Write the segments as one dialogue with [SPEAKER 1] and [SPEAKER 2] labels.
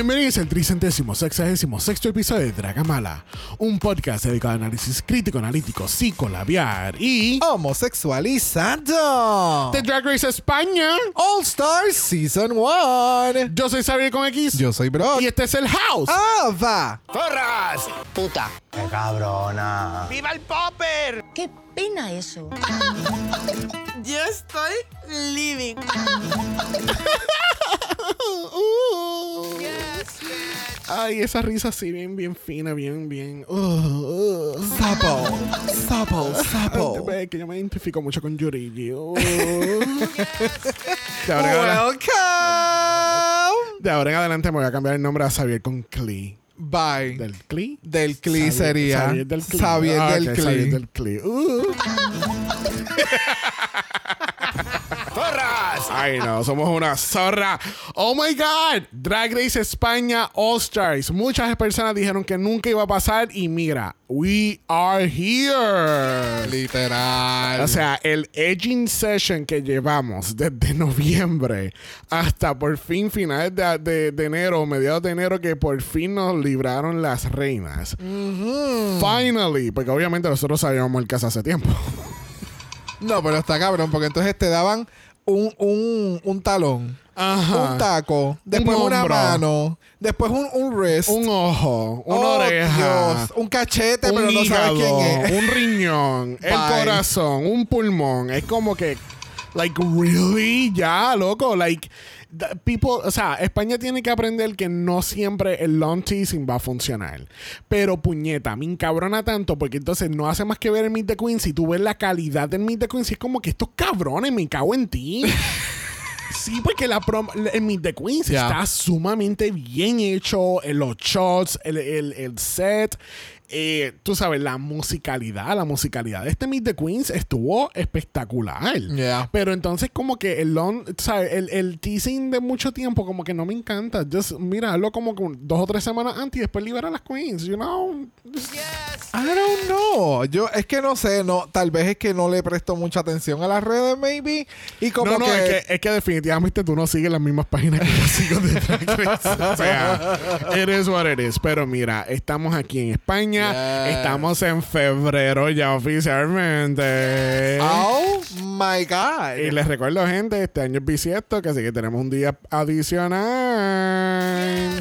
[SPEAKER 1] Bienvenidos al tricentésimo sexagésimo sexto episodio de Dragamala, un podcast dedicado a análisis crítico, analítico, psicolabiar y
[SPEAKER 2] Homosexualizado.
[SPEAKER 1] de Drag Race España.
[SPEAKER 2] All Stars Season 1.
[SPEAKER 1] Yo soy Xavier con X
[SPEAKER 2] Yo soy Brock.
[SPEAKER 1] y este es el House.
[SPEAKER 2] Ah, va.
[SPEAKER 3] ¡Zorras!
[SPEAKER 4] Puta.
[SPEAKER 3] ¡Qué cabrona!
[SPEAKER 4] ¡Viva el popper!
[SPEAKER 5] Qué pena eso.
[SPEAKER 4] Yo estoy living.
[SPEAKER 1] Ay, esa risa así bien, bien fina, bien, bien. uh, uh.
[SPEAKER 2] Sapo. Sapo. Sapo.
[SPEAKER 1] Que yo me identifico mucho con Yurigi. Uh. De, ahora
[SPEAKER 2] Welcome.
[SPEAKER 1] de ahora en adelante me voy a cambiar el nombre a Xavier con Cli.
[SPEAKER 2] Bye.
[SPEAKER 1] ¿Del Cli?
[SPEAKER 2] Del Cli sería.
[SPEAKER 1] Xavier del Cli.
[SPEAKER 2] Xavier
[SPEAKER 1] Ah,
[SPEAKER 2] del Cli.
[SPEAKER 1] Xavier del Cli. Uh. Ay, no, somos una zorra. Oh my God. Drag Race España All Stars. Muchas personas dijeron que nunca iba a pasar y mira, we are here.
[SPEAKER 2] Literal.
[SPEAKER 1] O sea, el edging session que llevamos desde noviembre hasta por fin finales de, de- de enero, mediados de enero, que por fin nos libraron las reinas. Finally, porque obviamente nosotros sabíamos el caso hace tiempo.
[SPEAKER 2] No, pero está cabrón, porque entonces te daban un, un, un talón,
[SPEAKER 1] Ajá.
[SPEAKER 2] un taco, después
[SPEAKER 1] Un
[SPEAKER 2] una mano, después un, un wrist.
[SPEAKER 1] Un ojo, una
[SPEAKER 2] Oh,
[SPEAKER 1] oreja.
[SPEAKER 2] Dios, un cachete,
[SPEAKER 1] un
[SPEAKER 2] pero no sabes quién es.
[SPEAKER 1] un riñón, el
[SPEAKER 2] Bye.
[SPEAKER 1] corazón, un pulmón. Es como que, like, really, ya, loco, like, people, o sea, España tiene que aprender que no siempre el long teasing va a funcionar. Pero puñeta, me encabrona tanto porque entonces no hace más que ver el Meet the Queens y tú ves la calidad del Meet the Queens y es como que estos cabrones, me cago en ti. Sí, porque la prom el Meet the Queens está sumamente bien hecho. eh, Los shots, el, el- el set. Eh, tú sabes, la musicalidad. La musicalidad de este Meet the Queens estuvo espectacular.
[SPEAKER 2] Yeah.
[SPEAKER 1] Pero entonces, como que el long, ¿sabes? El, el teasing de mucho tiempo, como que no me encanta. Just míralo como que dos o tres semanas antes y después libera a las Queens, you know.
[SPEAKER 2] I don't know. Yo es que no sé, no, tal vez es que no le presto mucha atención a las redes, maybe. Y como
[SPEAKER 1] no, no,
[SPEAKER 2] que,
[SPEAKER 1] es que, es que definitivamente tú no sigues las mismas páginas que yo sigo de Drag Race. O sea, it is what it is. Pero mira, estamos aquí en España.
[SPEAKER 2] Yes.
[SPEAKER 1] Estamos en febrero ya oficialmente.
[SPEAKER 2] Oh my God.
[SPEAKER 1] Y les recuerdo, gente, este año es bisiesto, que así que tenemos un día adicional.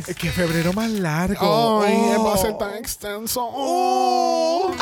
[SPEAKER 2] Es que febrero más largo.
[SPEAKER 1] Ay,
[SPEAKER 2] Oh.
[SPEAKER 1] va a ser tan extenso.
[SPEAKER 2] Oh.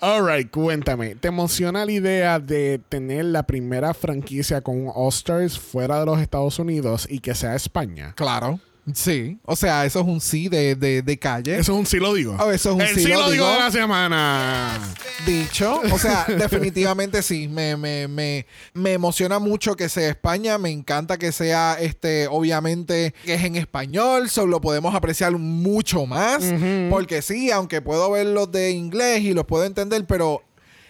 [SPEAKER 1] Alright, cuéntame, ¿te emociona la idea de tener la primera franquicia con un All Stars fuera de los Estados Unidos y que sea España?
[SPEAKER 2] Claro. Sí. O sea, eso es un sí de, de, de calle.
[SPEAKER 1] Eso es un sí lo digo.
[SPEAKER 2] Oh, eso es un
[SPEAKER 1] El
[SPEAKER 2] sí
[SPEAKER 1] sí
[SPEAKER 2] lo
[SPEAKER 1] digo
[SPEAKER 2] digo.
[SPEAKER 1] de la semana.
[SPEAKER 2] dicho. O sea, definitivamente sí. Me, me, me, me emociona mucho que sea España. Me encanta que sea, este, obviamente, que es en español. Solo lo podemos apreciar mucho más. Porque sí, aunque puedo ver los de inglés y los puedo entender, pero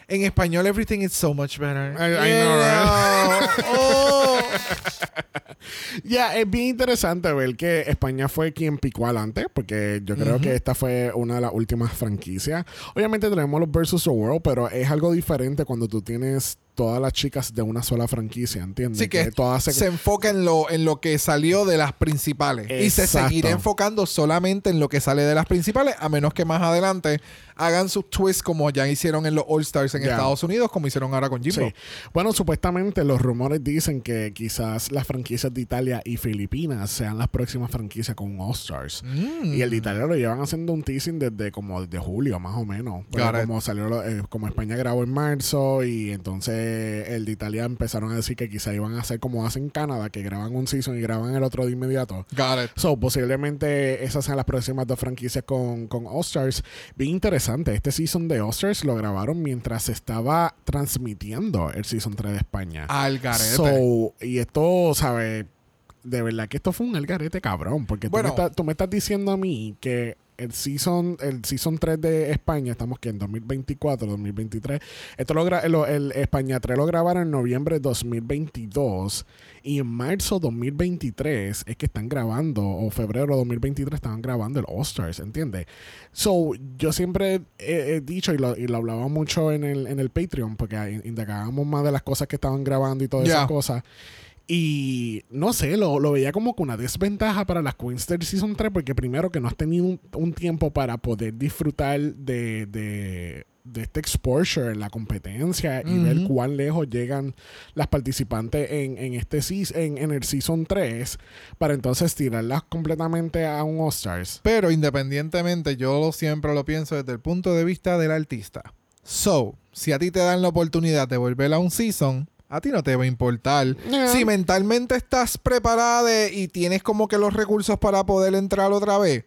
[SPEAKER 2] en español everything is so much better.
[SPEAKER 1] I- I know, right?
[SPEAKER 2] Oh.
[SPEAKER 1] Ya, es bien interesante ver que España fue quien picó adelante, porque yo creo que esta fue una de las últimas franquicias. Obviamente tenemos los Versus the World, pero es algo diferente cuando tú tienes todas las chicas de una sola franquicia, ¿entiendes?
[SPEAKER 2] Sí, que
[SPEAKER 1] todas se-
[SPEAKER 2] se enfoca en lo, en lo que salió de las principales. Y se seguirá enfocando solamente en lo que sale de las principales, a menos que más adelante hagan sus twists como ya hicieron en los All Stars en. Estados Unidos, como hicieron ahora con Jimbo.
[SPEAKER 1] Sí. Bueno, supuestamente los rumores dicen que quizás las franquicias de Italia y Filipinas sean las próximas franquicias con All Stars.
[SPEAKER 2] Mm.
[SPEAKER 1] Y el de Italia lo llevan haciendo un teasing desde como desde julio, más o menos. Pero como salió, eh, como España grabó en marzo y entonces el de Italia empezaron a decir que quizás iban a hacer como hacen en Canadá, que graban un season y graban el otro de inmediato.
[SPEAKER 2] Got it.
[SPEAKER 1] So, posiblemente esas sean las próximas dos franquicias con, con All Stars. Bien interesante. Este season de All Stars lo grabaron mientras se estaba transmitiendo el season 3 de España.
[SPEAKER 2] Al garete.
[SPEAKER 1] So, y esto, ¿sabes? De verdad que esto fue un algarete cabrón. Porque tú,
[SPEAKER 2] Bueno.
[SPEAKER 1] me estás, tú me estás diciendo a mí que el season, el season 3 de España, estamos que en 2024, 2023. Esto lo gra- lo- el España 3 lo grabaron en noviembre de 2022 y en marzo 2023 es que están grabando, o febrero 2023 estaban grabando el All Stars, ¿entiendes? So, yo siempre he, he dicho y lo, y lo hablaba mucho en el, en el Patreon, porque indagábamos más de las cosas que estaban grabando y todas esas cosas. Y no sé, lo, lo veía como que una desventaja para las Queens del Season 3, porque primero que no has tenido un, un tiempo para poder disfrutar de, de, de este exposure en la competencia y ver cuán lejos llegan las participantes en, en este en, en el Season 3, para entonces tirarlas completamente a un All Stars.
[SPEAKER 2] Pero independientemente, yo siempre lo pienso desde el punto de vista del artista. So, si a ti te dan la oportunidad de volver a un season, a ti no te va a importar. Si mentalmente estás preparada y tienes como que los recursos para poder entrar otra vez,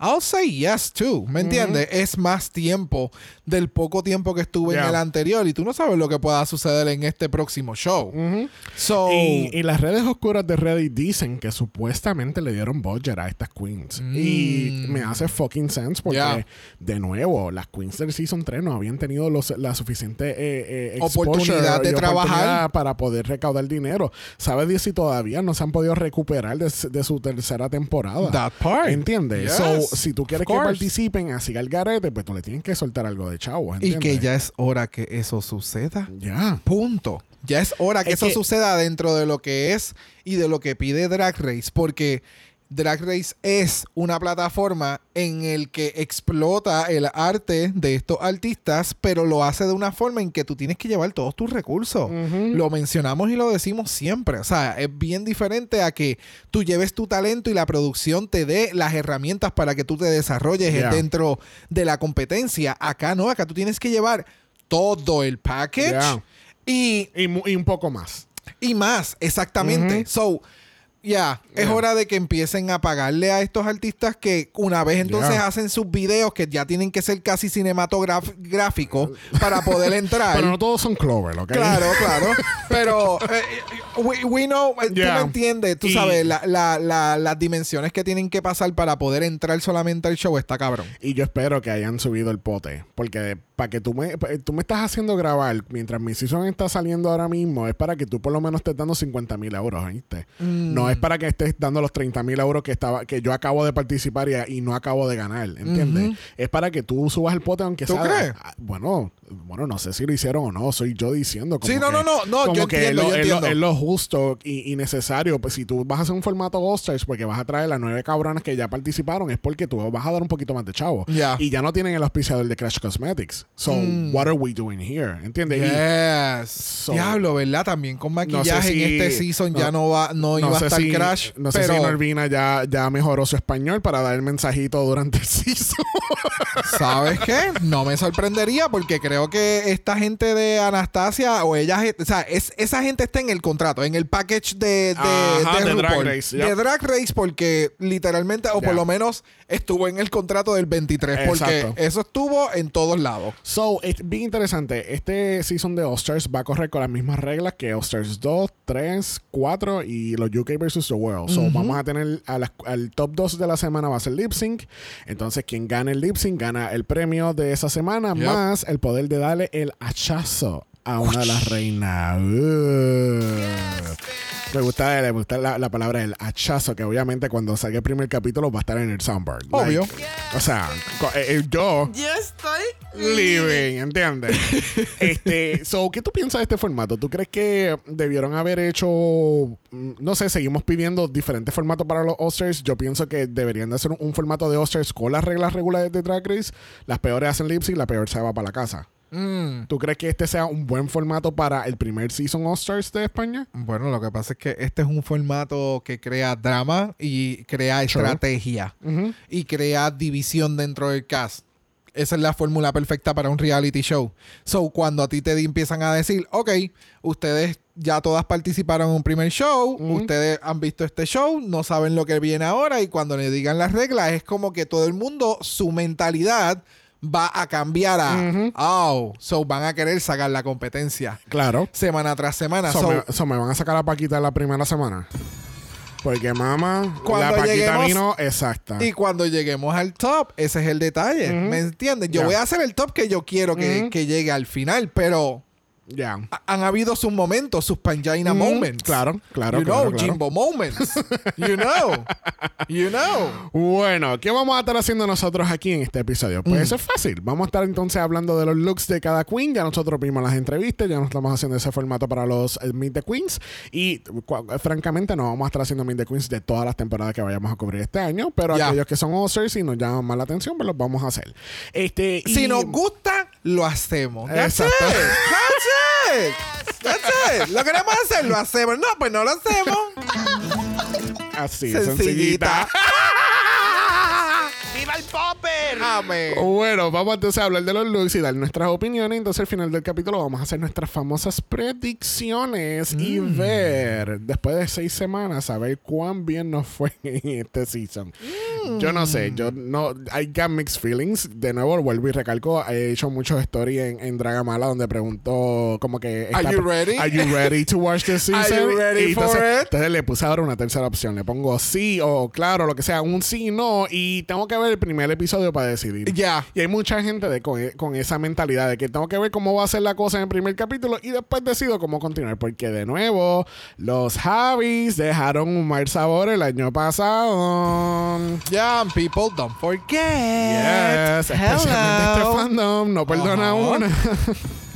[SPEAKER 2] I'll say yes too. ¿Me entiendes? Es más tiempo del poco tiempo que estuve en
[SPEAKER 1] Yeah.
[SPEAKER 2] el anterior y tú no sabes lo que pueda suceder en este próximo show.
[SPEAKER 1] Ujú.
[SPEAKER 2] So,
[SPEAKER 1] Y, y las redes oscuras de Reddit dicen que supuestamente le dieron budget a estas queens. Y
[SPEAKER 2] Mm.
[SPEAKER 1] me hace fucking sense porque,
[SPEAKER 2] Yeah.
[SPEAKER 1] de nuevo, las queens del Season 3 no habían tenido los- la suficiente eh, eh,
[SPEAKER 2] Oportunidad de
[SPEAKER 1] y
[SPEAKER 2] trabajar.
[SPEAKER 1] oportunidad para poder recaudar dinero. ¿Sabes Dios si todavía no se han podido recuperar de, de su tercera temporada?
[SPEAKER 2] that part.
[SPEAKER 1] ¿Entiendes?
[SPEAKER 2] Yes.
[SPEAKER 1] So, si tú quieres que participen así al garete, pues tú le tienes que soltar algo de chavo.
[SPEAKER 2] Y que ya es hora que eso suceda.
[SPEAKER 1] Ya.
[SPEAKER 2] Punto. Ya es hora que
[SPEAKER 1] Es
[SPEAKER 2] eso
[SPEAKER 1] que-
[SPEAKER 2] suceda dentro de lo que es y de lo que pide Drag Race, porque Drag Race es una plataforma en el que explota el arte de estos artistas, pero lo hace de una forma en que tú tienes que llevar todos tus recursos. Lo mencionamos y lo decimos siempre. O sea, es bien diferente a que tú lleves tu talento y la producción te dé las herramientas para que tú te desarrolles
[SPEAKER 1] Yeah.
[SPEAKER 2] dentro de la competencia. Acá no, acá tú tienes que llevar todo el package
[SPEAKER 1] Yeah.
[SPEAKER 2] y,
[SPEAKER 1] Y, un poco más.
[SPEAKER 2] y más, exactamente. So, ya, es hora de que empiecen a pagarle a estos artistas que una vez entonces
[SPEAKER 1] Yeah.
[SPEAKER 2] hacen sus videos que ya tienen que ser casi cinematográficos para poder entrar.
[SPEAKER 1] Pero no todos son Clover, ¿ok?
[SPEAKER 2] Claro, claro. Pero eh, we, we know, eh, tú me entiendes, tú
[SPEAKER 1] Y-
[SPEAKER 2] sabes, la- la- la- las dimensiones que tienen que pasar para poder entrar solamente al show está cabrón.
[SPEAKER 1] Y yo espero que hayan subido el pote. Porque para que tú me, pa- tú me estás haciendo grabar mientras mi season está saliendo ahora mismo, es para que tú por lo menos estés dando 50 mil euros, ¿viste?
[SPEAKER 2] Mm.
[SPEAKER 1] No es para que estés dando los 30 mil euros que estaba que yo acabo de participar y, y no acabo de ganar, ¿entiendes? Es para que tú subas el pote aunque
[SPEAKER 2] ¿Tú
[SPEAKER 1] sea...
[SPEAKER 2] crees?
[SPEAKER 1] Bueno, bueno, no sé si lo hicieron o no, soy yo diciendo como
[SPEAKER 2] Sí, no,
[SPEAKER 1] que-
[SPEAKER 2] no, no, no,
[SPEAKER 1] como
[SPEAKER 2] yo
[SPEAKER 1] que
[SPEAKER 2] entiendo,
[SPEAKER 1] lo-
[SPEAKER 2] yo
[SPEAKER 1] es lo-
[SPEAKER 2] entiendo.
[SPEAKER 1] es lo justo y, y necesario. Pues si tú vas a hacer un formato All Stars porque vas a traer las nueve cabronas que ya participaron, es porque tú vas a dar un poquito más de chavo. Y ya no tienen el auspiciador de Crash Cosmetics. So,
[SPEAKER 2] Mm.
[SPEAKER 1] what are we doing here? ¿Entiendes?
[SPEAKER 2] Yes. Diablo, ¿verdad? También con maquillaje
[SPEAKER 1] si-
[SPEAKER 2] en este season ya
[SPEAKER 1] no-
[SPEAKER 2] no va, no, iba a
[SPEAKER 1] sé
[SPEAKER 2] estar
[SPEAKER 1] si,
[SPEAKER 2] Crash.
[SPEAKER 1] no sé
[SPEAKER 2] pero
[SPEAKER 1] si Norvina ya, ya mejoró su español para dar el mensajito durante el season.
[SPEAKER 2] ¿sabes qué? No me sorprendería porque creo que esta gente de Anastasia o ella, o sea, es, esa gente está en el contrato, en el package de, de,
[SPEAKER 1] Ajá, de Drag
[SPEAKER 2] RuPaul.
[SPEAKER 1] Race,
[SPEAKER 2] De. Drag Race porque literalmente, o por lo menos estuvo en el contrato del 23 porque
[SPEAKER 1] Exacto.
[SPEAKER 2] eso estuvo en todos lados.
[SPEAKER 1] So, es bien interesante. Este season de All Stars va a correr con las mismas reglas que All Stars 2, 3, 4 y los UK versus the World. So, vamos a tener a las- al top 2 de la semana va a ser lip sync. Entonces, quien gane el lip sync gana el premio de esa semana
[SPEAKER 2] Yep.
[SPEAKER 1] más el poder de darle el hachazo a una de las reinas. Me gusta, me gusta la, la palabra el hachazo, que obviamente cuando salga el primer capítulo va a estar en el soundboard.
[SPEAKER 2] Obvio.
[SPEAKER 1] o sea, eh, eh, yo
[SPEAKER 4] Yo estoy
[SPEAKER 1] living, ¿entiendes? este, so, ¿qué tú piensas de este formato? ¿Tú crees que debieron haber hecho, mm, no sé, seguimos pidiendo diferentes formatos para los Oscars? Yo pienso que deberían de hacer un, un formato de Oscars con las reglas regulares de Drag Race. Las peores hacen lip sync, la peor se va para la casa.
[SPEAKER 2] Mm.
[SPEAKER 1] ¿Tú crees que este sea un buen formato para el primer season Oscars de España?
[SPEAKER 2] Bueno, lo que pasa es que este es un formato que crea drama y crea estrategia y crea división dentro del cast. Esa es la fórmula perfecta para un reality show. So, cuando a ti te empiezan a decir, ok, ustedes ya todas participaron en un primer show, ustedes han visto este show, no saben lo que viene ahora y cuando le digan las reglas es como que todo el mundo, su mentalidad va a cambiar a, oh, so van a querer sacar la competencia
[SPEAKER 1] Claro.
[SPEAKER 2] semana tras semana.
[SPEAKER 1] So,
[SPEAKER 2] So,
[SPEAKER 1] me, so, me van a sacar a Paquita la primera semana. Porque mamá, la Paquita vino exacta.
[SPEAKER 2] Y cuando lleguemos al top, ese es el detalle. ¿Me entiendes? Yo voy a hacer el top que yo quiero que, que llegue al final, pero
[SPEAKER 1] Ya.
[SPEAKER 2] ha- han habido sus momentos, sus Panjaina
[SPEAKER 1] Mm,
[SPEAKER 2] moments.
[SPEAKER 1] claro, claro,
[SPEAKER 2] You
[SPEAKER 1] claro,
[SPEAKER 2] know,
[SPEAKER 1] claro.
[SPEAKER 2] Jimbo moments. you know. You know.
[SPEAKER 1] Bueno, ¿qué vamos a estar haciendo nosotros aquí en este episodio? Pues
[SPEAKER 2] Mm.
[SPEAKER 1] eso es fácil. Vamos a estar entonces hablando de los looks de cada queen. Ya nosotros vimos las entrevistas, ya no estamos haciendo ese formato para los eh, Meet the Queens. Y francamente no vamos a estar haciendo Meet the Queens de todas las temporadas que vayamos a cubrir este año. Pero
[SPEAKER 2] Ya.
[SPEAKER 1] aquellos que son All-Stars y nos llaman más la atención, pues los vamos a hacer. Este, y-
[SPEAKER 2] Si nos gusta, lo hacemos. That's it.
[SPEAKER 1] Exacto.
[SPEAKER 2] That's it. That's it. Lo queremos hacer, lo hacemos. No, pues no lo hacemos.
[SPEAKER 1] Así,
[SPEAKER 2] Sencillita.
[SPEAKER 1] sencillita.
[SPEAKER 4] ¡Viva el popper!
[SPEAKER 2] Amén.
[SPEAKER 1] Bueno, vamos entonces a hablar de los looks y dar nuestras opiniones. Entonces, al final del capítulo, vamos a hacer nuestras famosas predicciones y
[SPEAKER 2] Mm.
[SPEAKER 1] ver, después de seis semanas, a ver cuán bien nos fue en este season. Yo no sé, yo no. I got mixed feelings. De nuevo, vuelvo y recalco. He hecho muchos stories en, en Dragamala donde pregunto, como que.
[SPEAKER 2] Are you ready?
[SPEAKER 1] Are you ready to watch this
[SPEAKER 2] Are
[SPEAKER 1] season?
[SPEAKER 2] you ready
[SPEAKER 1] Y
[SPEAKER 2] for
[SPEAKER 1] entonces,
[SPEAKER 2] it?
[SPEAKER 1] entonces le puse ahora una tercera opción. Le pongo sí o claro, lo que sea, un sí, no. Y tengo que ver el primer episodio para decidir.
[SPEAKER 2] Ya.
[SPEAKER 1] Y hay mucha gente de, con, con esa mentalidad de que tengo que ver cómo va a ser la cosa en el primer capítulo y después decido cómo continuar. Porque de nuevo, los Javis dejaron un mal sabor el año pasado.
[SPEAKER 2] Young people, don't forget.
[SPEAKER 1] Yes, especialmente este fandom, no perdona
[SPEAKER 2] Ajá.
[SPEAKER 1] una.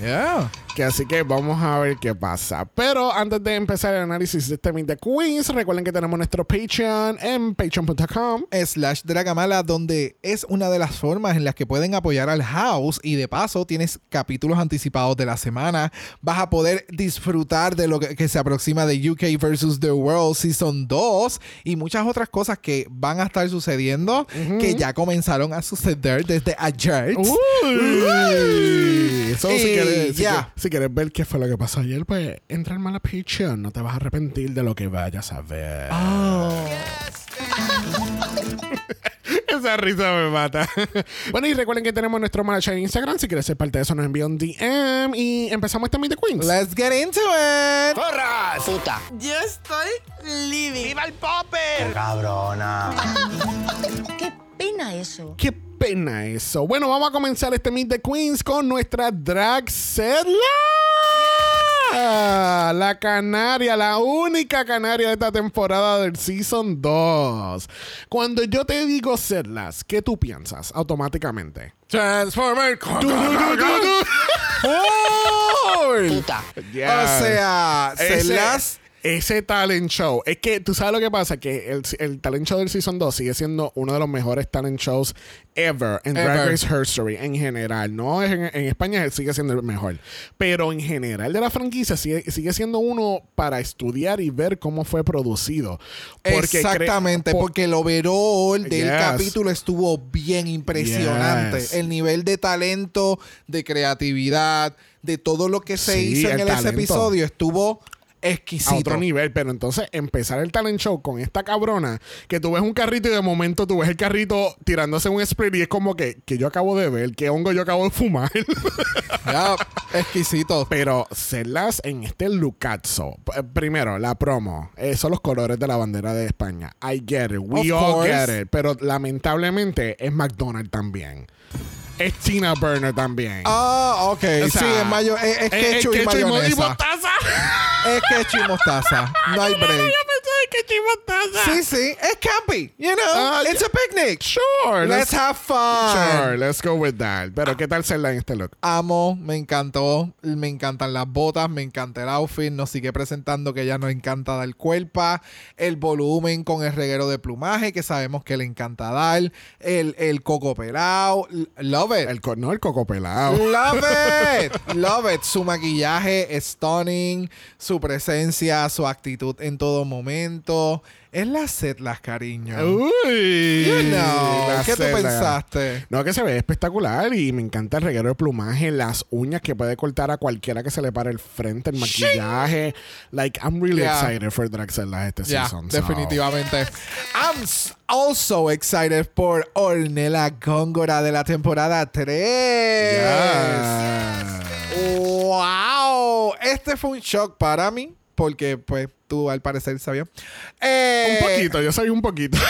[SPEAKER 2] Yeah.
[SPEAKER 1] Que así que vamos a ver qué pasa. Pero antes de empezar el análisis de este Meet the Queens, recuerden que tenemos nuestro Patreon en patreon.com.
[SPEAKER 2] slash Dragamala, donde es una de las formas en las que pueden apoyar al house y de paso tienes capítulos anticipados de la semana. Vas a poder disfrutar de lo que, que se aproxima de UK versus The World Season 2 y muchas otras cosas que van a estar sucediendo, que ya comenzaron a suceder desde ayer.
[SPEAKER 1] Uy. Si,
[SPEAKER 2] Y
[SPEAKER 1] quieres, si,
[SPEAKER 2] ya.
[SPEAKER 1] quieres, si quieres ver qué fue lo que pasó ayer, pues entra en mala Patreon. No te vas a arrepentir de lo que vayas a ver.
[SPEAKER 2] Oh.
[SPEAKER 1] Esa risa me mata. bueno, y recuerden que tenemos nuestro manager en Instagram. Si quieres ser parte de eso, nos envía un DM. Y empezamos este Meet the Queens.
[SPEAKER 2] Let's get into it.
[SPEAKER 3] ¡Porras!
[SPEAKER 4] Puta. Yo estoy living. ¡Viva el popper!
[SPEAKER 3] Cabrona.
[SPEAKER 5] Qué pena eso.
[SPEAKER 1] Qué pena eso. Bueno, vamos a comenzar este Meet the Queens con nuestra drag Zedla. La canaria, la única canaria de esta temporada del Season 2. Cuando yo te digo Zedlas, ¿qué tú piensas automáticamente?
[SPEAKER 2] Transformer.
[SPEAKER 1] Du, du, du, du, du.
[SPEAKER 5] Puta.
[SPEAKER 1] Yes.
[SPEAKER 2] O sea, se
[SPEAKER 1] Ese- talent show. Es que tú sabes lo que pasa, que el, el talent show del Season 2 sigue siendo uno de los mejores talent shows ever en Drag. Race History en general. No en, en España sigue siendo el mejor. Pero en general de la franquicia sigue, sigue siendo uno para estudiar y ver cómo fue producido. Porque
[SPEAKER 2] Exactamente,
[SPEAKER 1] por-
[SPEAKER 2] porque el overall del
[SPEAKER 1] Yes.
[SPEAKER 2] capítulo estuvo bien impresionante.
[SPEAKER 1] Yes.
[SPEAKER 2] El nivel de talento, de creatividad, de todo lo que se
[SPEAKER 1] Sí,
[SPEAKER 2] hizo en
[SPEAKER 1] el
[SPEAKER 2] ese episodio estuvo
[SPEAKER 1] a
[SPEAKER 2] exquisito.
[SPEAKER 1] otro nivel, pero entonces empezar el talent show con esta cabrona, que tú ves un carrito y de momento tú ves el carrito tirándose un split y es como que, que yo acabo de ver, que hongo yo acabo de fumar.
[SPEAKER 2] Ya, exquisito.
[SPEAKER 1] pero serlas en este lucazo. P- Primero, la promo. eh, son los colores de la bandera de España. I get it. We
[SPEAKER 2] Of
[SPEAKER 1] all
[SPEAKER 2] course.
[SPEAKER 1] get it. Pero lamentablemente es McDonald's también. Es Tina Burner también.
[SPEAKER 2] Ah, ok.
[SPEAKER 1] O sea,
[SPEAKER 2] sí, es, mayo, es, es ketchup y
[SPEAKER 1] ketchup y mo- y
[SPEAKER 2] mayonesa.
[SPEAKER 1] mostaza.
[SPEAKER 2] Es ketchup y mostaza. No hay break.
[SPEAKER 1] Que mostaza.
[SPEAKER 2] Sí, sí. Es campy. You know,
[SPEAKER 1] Ah,
[SPEAKER 2] it's a picnic.
[SPEAKER 1] Sure.
[SPEAKER 2] Let's have fun.
[SPEAKER 1] Sure, let's go with that. Pero ¿qué tal serla en este look?
[SPEAKER 2] Amo, me encantó, me encantan las botas, me encanta el outfit, nos sigue presentando que ella nos encanta dar cuerpo, el volumen con el reguero de plumaje que sabemos que le encanta dar, el, el coco pelado, love it.
[SPEAKER 1] El, no, el coco pelado.
[SPEAKER 2] Love it, love it. Su maquillaje stunning, su presencia, su actitud en todo momento. Es la setlas, cariño.
[SPEAKER 1] Uy.
[SPEAKER 2] You know,
[SPEAKER 1] la
[SPEAKER 2] ¿qué tú pensaste?
[SPEAKER 1] No, que se ve espectacular y me encanta el reguero de plumaje, las uñas que puede cortar a cualquiera que se le pare el frente, el maquillaje. Like, I'm really
[SPEAKER 2] Yeah.
[SPEAKER 1] excited for Dragzilla este
[SPEAKER 2] Ya,
[SPEAKER 1] season. so.
[SPEAKER 2] definitivamente. I'm also excited por Ornella Góngora de la temporada 3.
[SPEAKER 1] Yes.
[SPEAKER 2] ¡Wow! Este fue un shock para mí. Porque, pues, tú al parecer sabías. Eh,
[SPEAKER 1] Un poquito, yo sabía un poquito.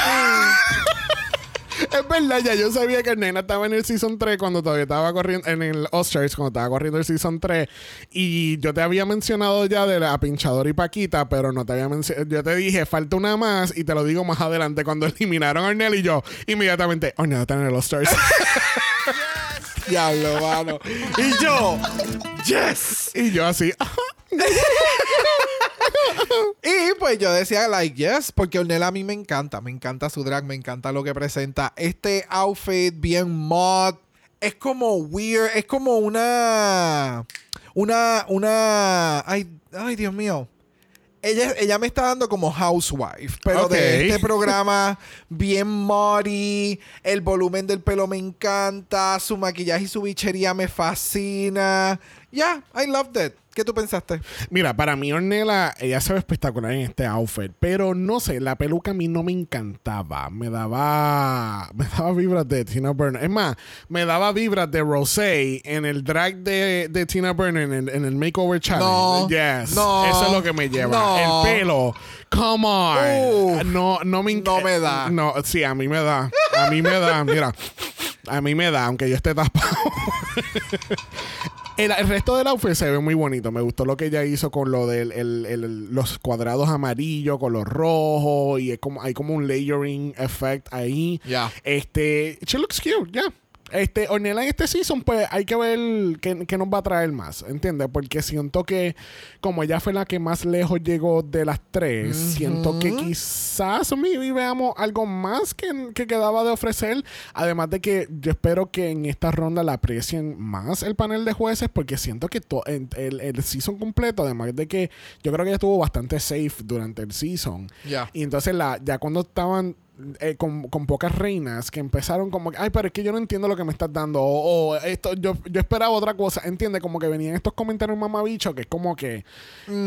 [SPEAKER 1] Es verdad, ya yo sabía que el nena estaba en el Season 3 cuando todavía estaba corriendo, en el Oscars, cuando estaba corriendo el Season 3. Y yo te había mencionado ya de la pinchadora y Paquita, pero no te había mencionado. Yo te dije, falta una más y te lo digo más adelante. Cuando eliminaron a Ornell y yo, inmediatamente, Ornell está en el Oscars.
[SPEAKER 2] Diablo, mano. Y yo, yes.
[SPEAKER 1] y yo así,
[SPEAKER 2] Y pues yo decía, like, yes, porque Ornella a mí me encanta. Me encanta su drag, me encanta lo que presenta. Este outfit bien mod. Es como weird, es como una. Una. Una. Ay, ay, Dios mío. Ella, ella me está dando como housewife, pero de este programa bien muddy, el volumen del pelo me encanta, su maquillaje y su bichería me fascina. Yeah, I loved it. ¿Qué tú pensaste?
[SPEAKER 1] Mira, para mí Ornella, ella se ve espectacular en este outfit, pero no sé, la peluca a mí no me encantaba. Me daba, me daba vibras de Tina Burner. Es más, me daba vibras de Rosé en el drag de, de Tina Burner en el, en el Makeover Challenge.
[SPEAKER 2] No,
[SPEAKER 1] yes.
[SPEAKER 2] no,
[SPEAKER 1] Eso es lo que me lleva.
[SPEAKER 2] no.
[SPEAKER 1] El pelo. Come on.
[SPEAKER 2] Uf.
[SPEAKER 1] no, no me
[SPEAKER 2] No me da.
[SPEAKER 1] No, sí, a mí me da. A mí me da. Mira, a mí me da, aunque yo esté tapado. El, el resto del outfit se ve muy bonito. Me gustó lo que ella hizo con lo de los cuadrados amarillos, con los rojos. Y es como, hay como un layering effect ahí.
[SPEAKER 2] Ya.
[SPEAKER 1] Este, she looks cute, ya. Este, Ornella en este season, pues hay que ver qué, qué nos va a traer más, ¿entiendes? Porque siento que, como ella fue la que más lejos llegó de las tres, siento que quizás maybe veamos algo más que, que quedaba de ofrecer. Además de que yo espero que en esta ronda la aprecien más el panel de jueces, porque siento que en- el, el season completo, además de que yo creo que ella estuvo bastante safe durante el season.
[SPEAKER 2] Ya.
[SPEAKER 1] Y entonces la, ya cuando estaban eh, con, con pocas reinas que empezaron como que, ay, pero es que yo no entiendo lo que me estás dando. O, o esto, yo, yo esperaba otra cosa. Entiende, como que venían estos comentarios mamabicho que es como que,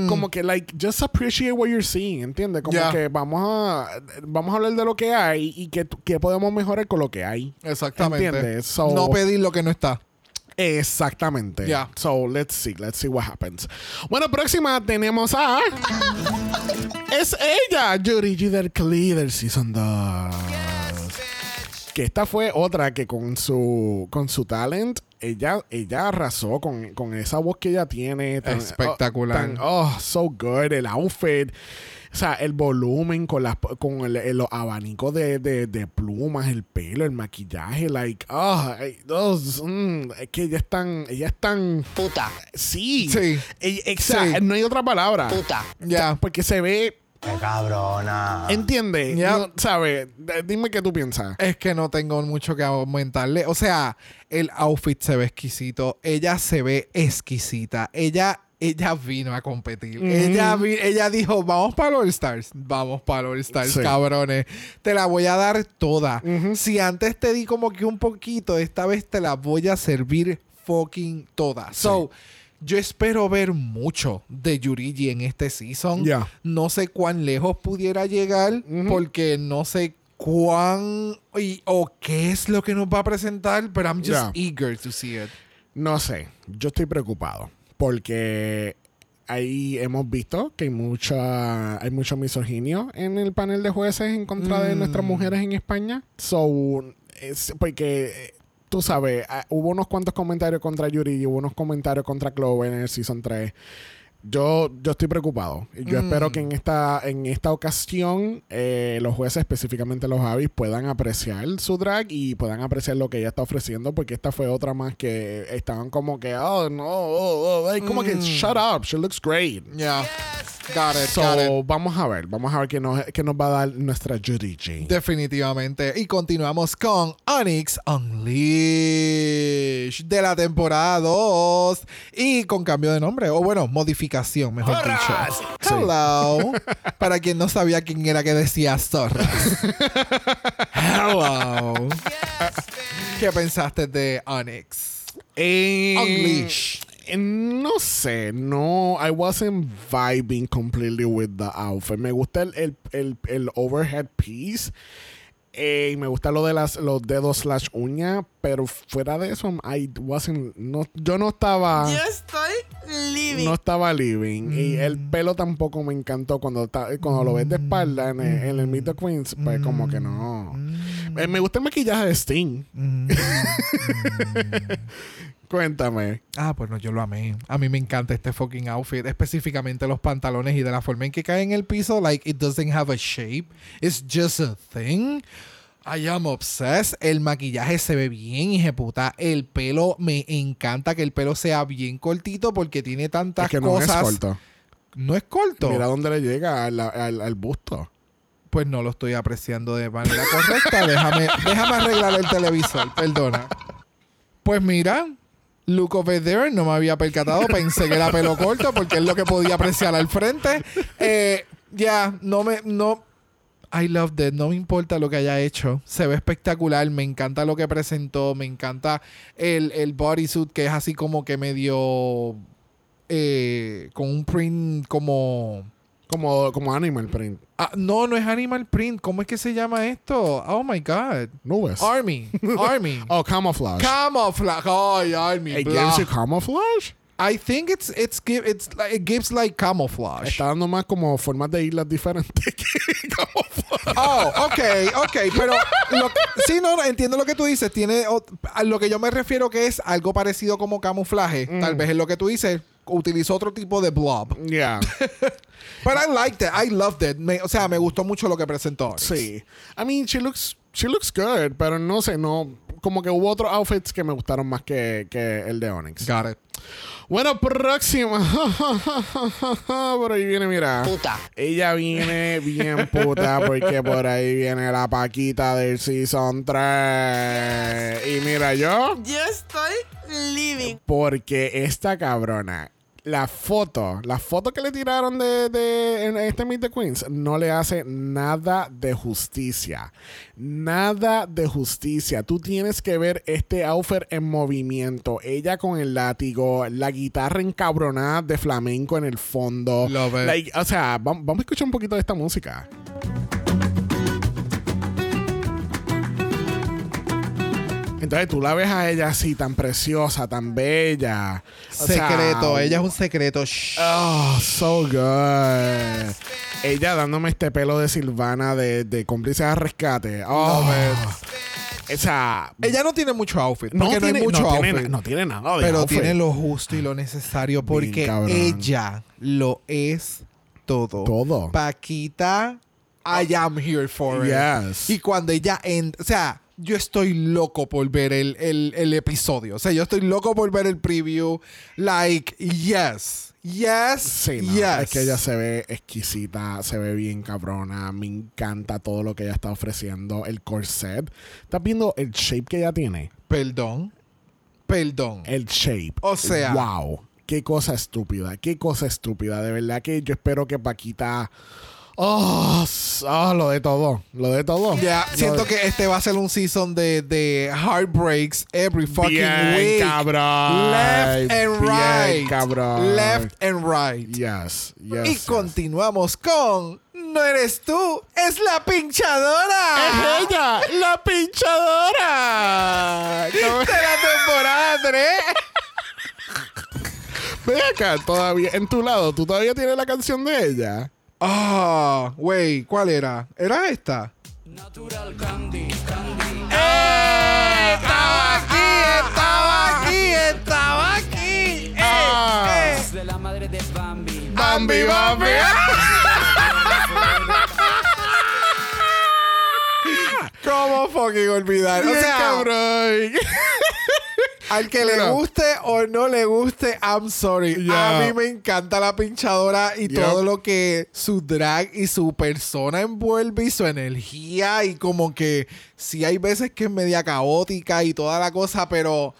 [SPEAKER 1] como que, like, just appreciate what you're seeing. ¿Entiendes? Como que vamos a, vamos a hablar de lo que hay y que, que podemos mejorar con lo que hay.
[SPEAKER 2] Exactamente.
[SPEAKER 1] ¿Entiendes? So-
[SPEAKER 2] no pedir lo que no está.
[SPEAKER 1] Exactamente.
[SPEAKER 2] Ya.
[SPEAKER 1] So, let's see. Let's see what happens. Bueno, próxima tenemos a... es ella, Yuri G. del Clee del Season 2. Que esta fue otra que con su, con su talent, ella, ella arrasó con, con esa voz que ella tiene. tan-
[SPEAKER 2] Espectacular.
[SPEAKER 1] Oh, tan- oh, so good. El outfit. O sea, el volumen con las con el, el- los abanicos de, de, de plumas, el pelo, el maquillaje, like, oh, those, mm, es que ella es tan, ella es tan,
[SPEAKER 5] Puta.
[SPEAKER 1] sí,
[SPEAKER 2] Sí.
[SPEAKER 1] Ella-
[SPEAKER 2] Sí.
[SPEAKER 1] no hay otra palabra,
[SPEAKER 5] Puta.
[SPEAKER 2] Ya.
[SPEAKER 1] porque se ve,
[SPEAKER 3] Qué cabrona.
[SPEAKER 1] entiende,
[SPEAKER 2] Ya.
[SPEAKER 1] No, ¿sabes? Dime qué tú piensas.
[SPEAKER 2] Es que no tengo mucho que aumentarle. O sea, el outfit se ve exquisito. Ella se ve exquisita. Ella, ella vino a competir. ella, vi- ella dijo, vamos para los All Stars. Vamos para los All Stars,
[SPEAKER 1] Sí.
[SPEAKER 2] cabrones. Te la voy a dar toda. Si antes te di como que un poquito, esta vez te la voy a servir fucking toda. So, yo espero ver mucho de Yurigi en este season.
[SPEAKER 1] Ya.
[SPEAKER 2] No sé cuán lejos pudiera llegar porque no sé cuán y, o qué es lo que nos va a presentar, pero I'm just eager to see it.
[SPEAKER 1] No sé, yo estoy preocupado porque ahí hemos visto que hay mucha hay mucho misoginio en el panel de jueces en contra de nuestras mujeres en España. So, es porque tú sabes, ah, hubo unos cuantos comentarios contra Yuri y hubo unos comentarios contra Chloe en el season 3. Yo, yo estoy preocupado. Y Yo espero que en esta, en esta ocasión eh, los jueces, específicamente los Javis, puedan apreciar su drag y puedan apreciar lo que ella está ofreciendo, porque esta fue otra más que estaban como que, oh, no, oh, oh", ay, como que, shut up, she looks great.
[SPEAKER 2] Yeah. Got it,
[SPEAKER 1] So,
[SPEAKER 2] got it.
[SPEAKER 1] vamos a ver, vamos a ver qué nos, qué nos va a dar nuestra Judy G.
[SPEAKER 2] Definitivamente. Y continuamos con Onyx Unleashed de la temporada 2. Y con cambio de nombre, o bueno, modificación, mejor dicho. Hello. Para quien no sabía quién era que decía zorras. Hello. ¿Qué pensaste de Onyx?
[SPEAKER 1] Eh,
[SPEAKER 2] Unleash.
[SPEAKER 1] No sé, no, I wasn't vibing completely with the outfit. Me gusta el, el, el, el overhead piece. Eh, y me gusta lo de las, los dedos slash uña, pero fuera de eso, I wasn't, no, yo no estaba...
[SPEAKER 4] Yo estoy living.
[SPEAKER 1] No estaba living. Y el pelo tampoco me encantó cuando, ta- cuando lo ves de espalda en el, en el Meet the Queens. Pues como que no. Eh, me gusta el maquillaje de Sting. Cuéntame.
[SPEAKER 2] Ah, pues no, yo lo amé. A mí me encanta este fucking outfit, específicamente los pantalones y de la forma en que cae en el piso. Like, it doesn't have a shape. It's just a thing. I am obsessed. El maquillaje se ve bien, puta. El pelo, me encanta que el pelo sea bien cortito porque tiene tantas
[SPEAKER 1] Es que no es corto.
[SPEAKER 2] No es corto.
[SPEAKER 1] Mira dónde le llega al, al- al busto.
[SPEAKER 2] Pues no lo estoy apreciando de manera correcta. déjame, déjame arreglar el televisor, perdona. Pues mira, look over there, no me había percatado, pensé que era pelo corto porque es lo que podía apreciar al frente. Eh, ya, no me, no, I love that, no me importa lo que haya hecho, se ve espectacular, me encanta lo que presentó, me encanta el, el bodysuit que es así como que medio, eh, con un print como...
[SPEAKER 1] Como, como Animal Print.
[SPEAKER 2] Ah, no, no es Animal Print. ¿Cómo es que se llama esto? Oh my God.
[SPEAKER 1] Nubes.
[SPEAKER 2] Army. Army.
[SPEAKER 1] Oh, camouflage.
[SPEAKER 2] Camouflage. Ay, Army.
[SPEAKER 1] It
[SPEAKER 2] blah.
[SPEAKER 1] gives you camouflage.
[SPEAKER 2] I think it's it's give it's like it gives like camouflage.
[SPEAKER 1] Está dando más como formas de islas diferentes que camouflage.
[SPEAKER 2] Oh, ok, ok, pero lo- sí, no, entiendo lo que tú dices. Tiene a lo que yo me refiero que es algo parecido como camuflaje. Tal vez es lo que tú dices. Utilizó otro tipo de blob.
[SPEAKER 1] Yeah.
[SPEAKER 2] But I liked it. I loved it. Me- o sea, me gustó mucho lo que presentó.
[SPEAKER 1] Sí. I mean, she looks, she looks good, pero no sé, no. Como que hubo otros outfits que me gustaron más que, que el de Onyx.
[SPEAKER 2] Got it.
[SPEAKER 1] Bueno, próxima. por ahí viene, mira.
[SPEAKER 5] Puta.
[SPEAKER 1] Ella viene bien puta porque por ahí viene la Paquita del Season 3. Y mira, yo.
[SPEAKER 4] Yo estoy living.
[SPEAKER 1] Porque esta cabrona, la foto, la foto que le tiraron de, de en este Meet the Queens, no le hace nada de justicia. Nada de justicia. Tú tienes que ver este outfit en movimiento. Ella con el látigo, la guitarra encabronada de flamenco en el fondo.
[SPEAKER 2] Love it.
[SPEAKER 1] Like, o sea, vam- vamos a escuchar un poquito de esta música. Entonces tú la ves a ella así, tan preciosa, tan bella. O sea,
[SPEAKER 2] Secreto. Ella es un secreto. Shh.
[SPEAKER 1] Oh, so good. Ella dándome este pelo de Silvana de, de cómplice de rescate. Oh, o sea,
[SPEAKER 2] Ella no tiene mucho outfit.
[SPEAKER 1] no
[SPEAKER 2] no,
[SPEAKER 1] tiene,
[SPEAKER 2] hay mucho
[SPEAKER 1] no
[SPEAKER 2] outfit.
[SPEAKER 1] no tiene nada de
[SPEAKER 2] pero
[SPEAKER 1] outfit.
[SPEAKER 2] tiene lo justo y lo necesario porque ella lo es todo.
[SPEAKER 1] Todo.
[SPEAKER 2] Paquita, I am here for it.
[SPEAKER 1] Yes.
[SPEAKER 2] Y cuando ella entra, o sea, yo estoy loco por ver el, el, el episodio. O sea, yo estoy loco por ver el preview. Like, yes. Yes.
[SPEAKER 1] Sí, no,
[SPEAKER 2] yes.
[SPEAKER 1] es que ella se ve exquisita, se ve bien cabrona. Me encanta todo lo que ella está ofreciendo. El corset. ¿Estás viendo el shape que ella tiene?
[SPEAKER 2] Perdón. Perdón.
[SPEAKER 1] El shape.
[SPEAKER 2] O sea-
[SPEAKER 1] Wow. Qué cosa estúpida. Qué cosa estúpida. De verdad que yo espero que Paquita. Oh, oh, lo de todo. Lo de todo.
[SPEAKER 2] Ya,
[SPEAKER 1] Lo
[SPEAKER 2] siento
[SPEAKER 1] de-
[SPEAKER 2] que este va a ser un season de, de heartbreaks every fucking
[SPEAKER 1] Bien,
[SPEAKER 2] week.
[SPEAKER 1] cabrón.
[SPEAKER 2] Left and
[SPEAKER 1] Bien,
[SPEAKER 2] right.
[SPEAKER 1] cabrón.
[SPEAKER 2] Left and right.
[SPEAKER 1] Yes, yes.
[SPEAKER 2] y
[SPEAKER 1] yes.
[SPEAKER 2] continuamos con No eres tú, es la pinchadora.
[SPEAKER 1] ¡Es ella! ¡La pinchadora! ¿Cómo-
[SPEAKER 2] de la temporada 3.
[SPEAKER 1] Ven acá, todavía. En tu lado, ¿tú todavía tienes la canción de ella?
[SPEAKER 2] Ah, güey, ¿cuál era? ¿Era esta?
[SPEAKER 1] ¡Eh!
[SPEAKER 2] Estaba aquí, estaba aquí, estaba aquí. Eh,
[SPEAKER 1] Ah.
[SPEAKER 2] eh.
[SPEAKER 6] de la madre de Bambi.
[SPEAKER 1] ¡Bambi, Bambi!
[SPEAKER 2] ¿Cómo fucking olvidar? O sea,
[SPEAKER 1] cabrón.
[SPEAKER 2] Al que le guste o no le guste, I'm sorry.
[SPEAKER 1] Ya.
[SPEAKER 2] A mí me encanta la pinchadora y
[SPEAKER 1] Yep.
[SPEAKER 2] todo lo que su drag y su persona envuelve y su energía y como que sí hay veces que es media caótica y toda la cosa, pero...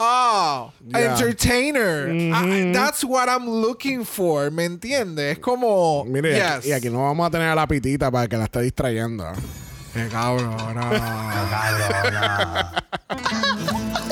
[SPEAKER 2] Oh,
[SPEAKER 1] Ya.
[SPEAKER 2] entertainer. I- that's what I'm looking for, ¿me entiendes? Es como...
[SPEAKER 1] Mire, y aquí-
[SPEAKER 2] yes.
[SPEAKER 1] y aquí no vamos a tener a la pitita para que la esté distrayendo.
[SPEAKER 2] Qué cabrona.
[SPEAKER 3] Cabrona.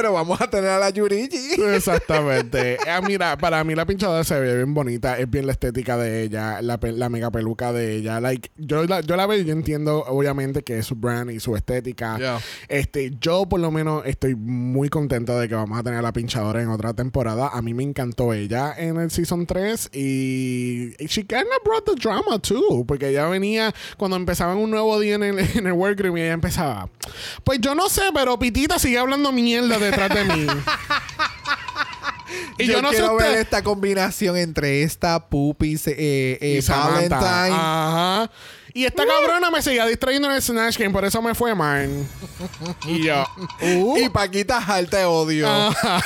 [SPEAKER 2] pero vamos a tener a la Yurigi.
[SPEAKER 1] Exactamente. Ah, mira, para mí la pinchadora se ve bien bonita. Es bien la estética de ella, la, la mega peluca de ella. Like, yo, la, yo la veo y yo entiendo, obviamente, que es su brand y su estética.
[SPEAKER 2] Yeah.
[SPEAKER 1] Este, yo por lo menos estoy muy contento de que vamos a tener a la pinchadora en otra temporada. A mí me encantó ella en el season 3 y y she kinda brought the drama too, porque ella venía cuando empezaban un nuevo día en el, en el workroom y ella empezaba, pues yo no sé, pero Pitita sigue hablando mierda detrás de mí. y
[SPEAKER 2] yo,
[SPEAKER 1] yo, no sé
[SPEAKER 2] quiero ver
[SPEAKER 1] usted-
[SPEAKER 2] esta combinación entre esta Puppy eh, eh,
[SPEAKER 1] y.
[SPEAKER 2] Valentine.
[SPEAKER 1] Ajá. Y esta cabrona me seguía distrayendo en el Snatch Game, por eso me fue man. y yo, uh,
[SPEAKER 2] Y Paquita alta de odio.
[SPEAKER 1] ajá.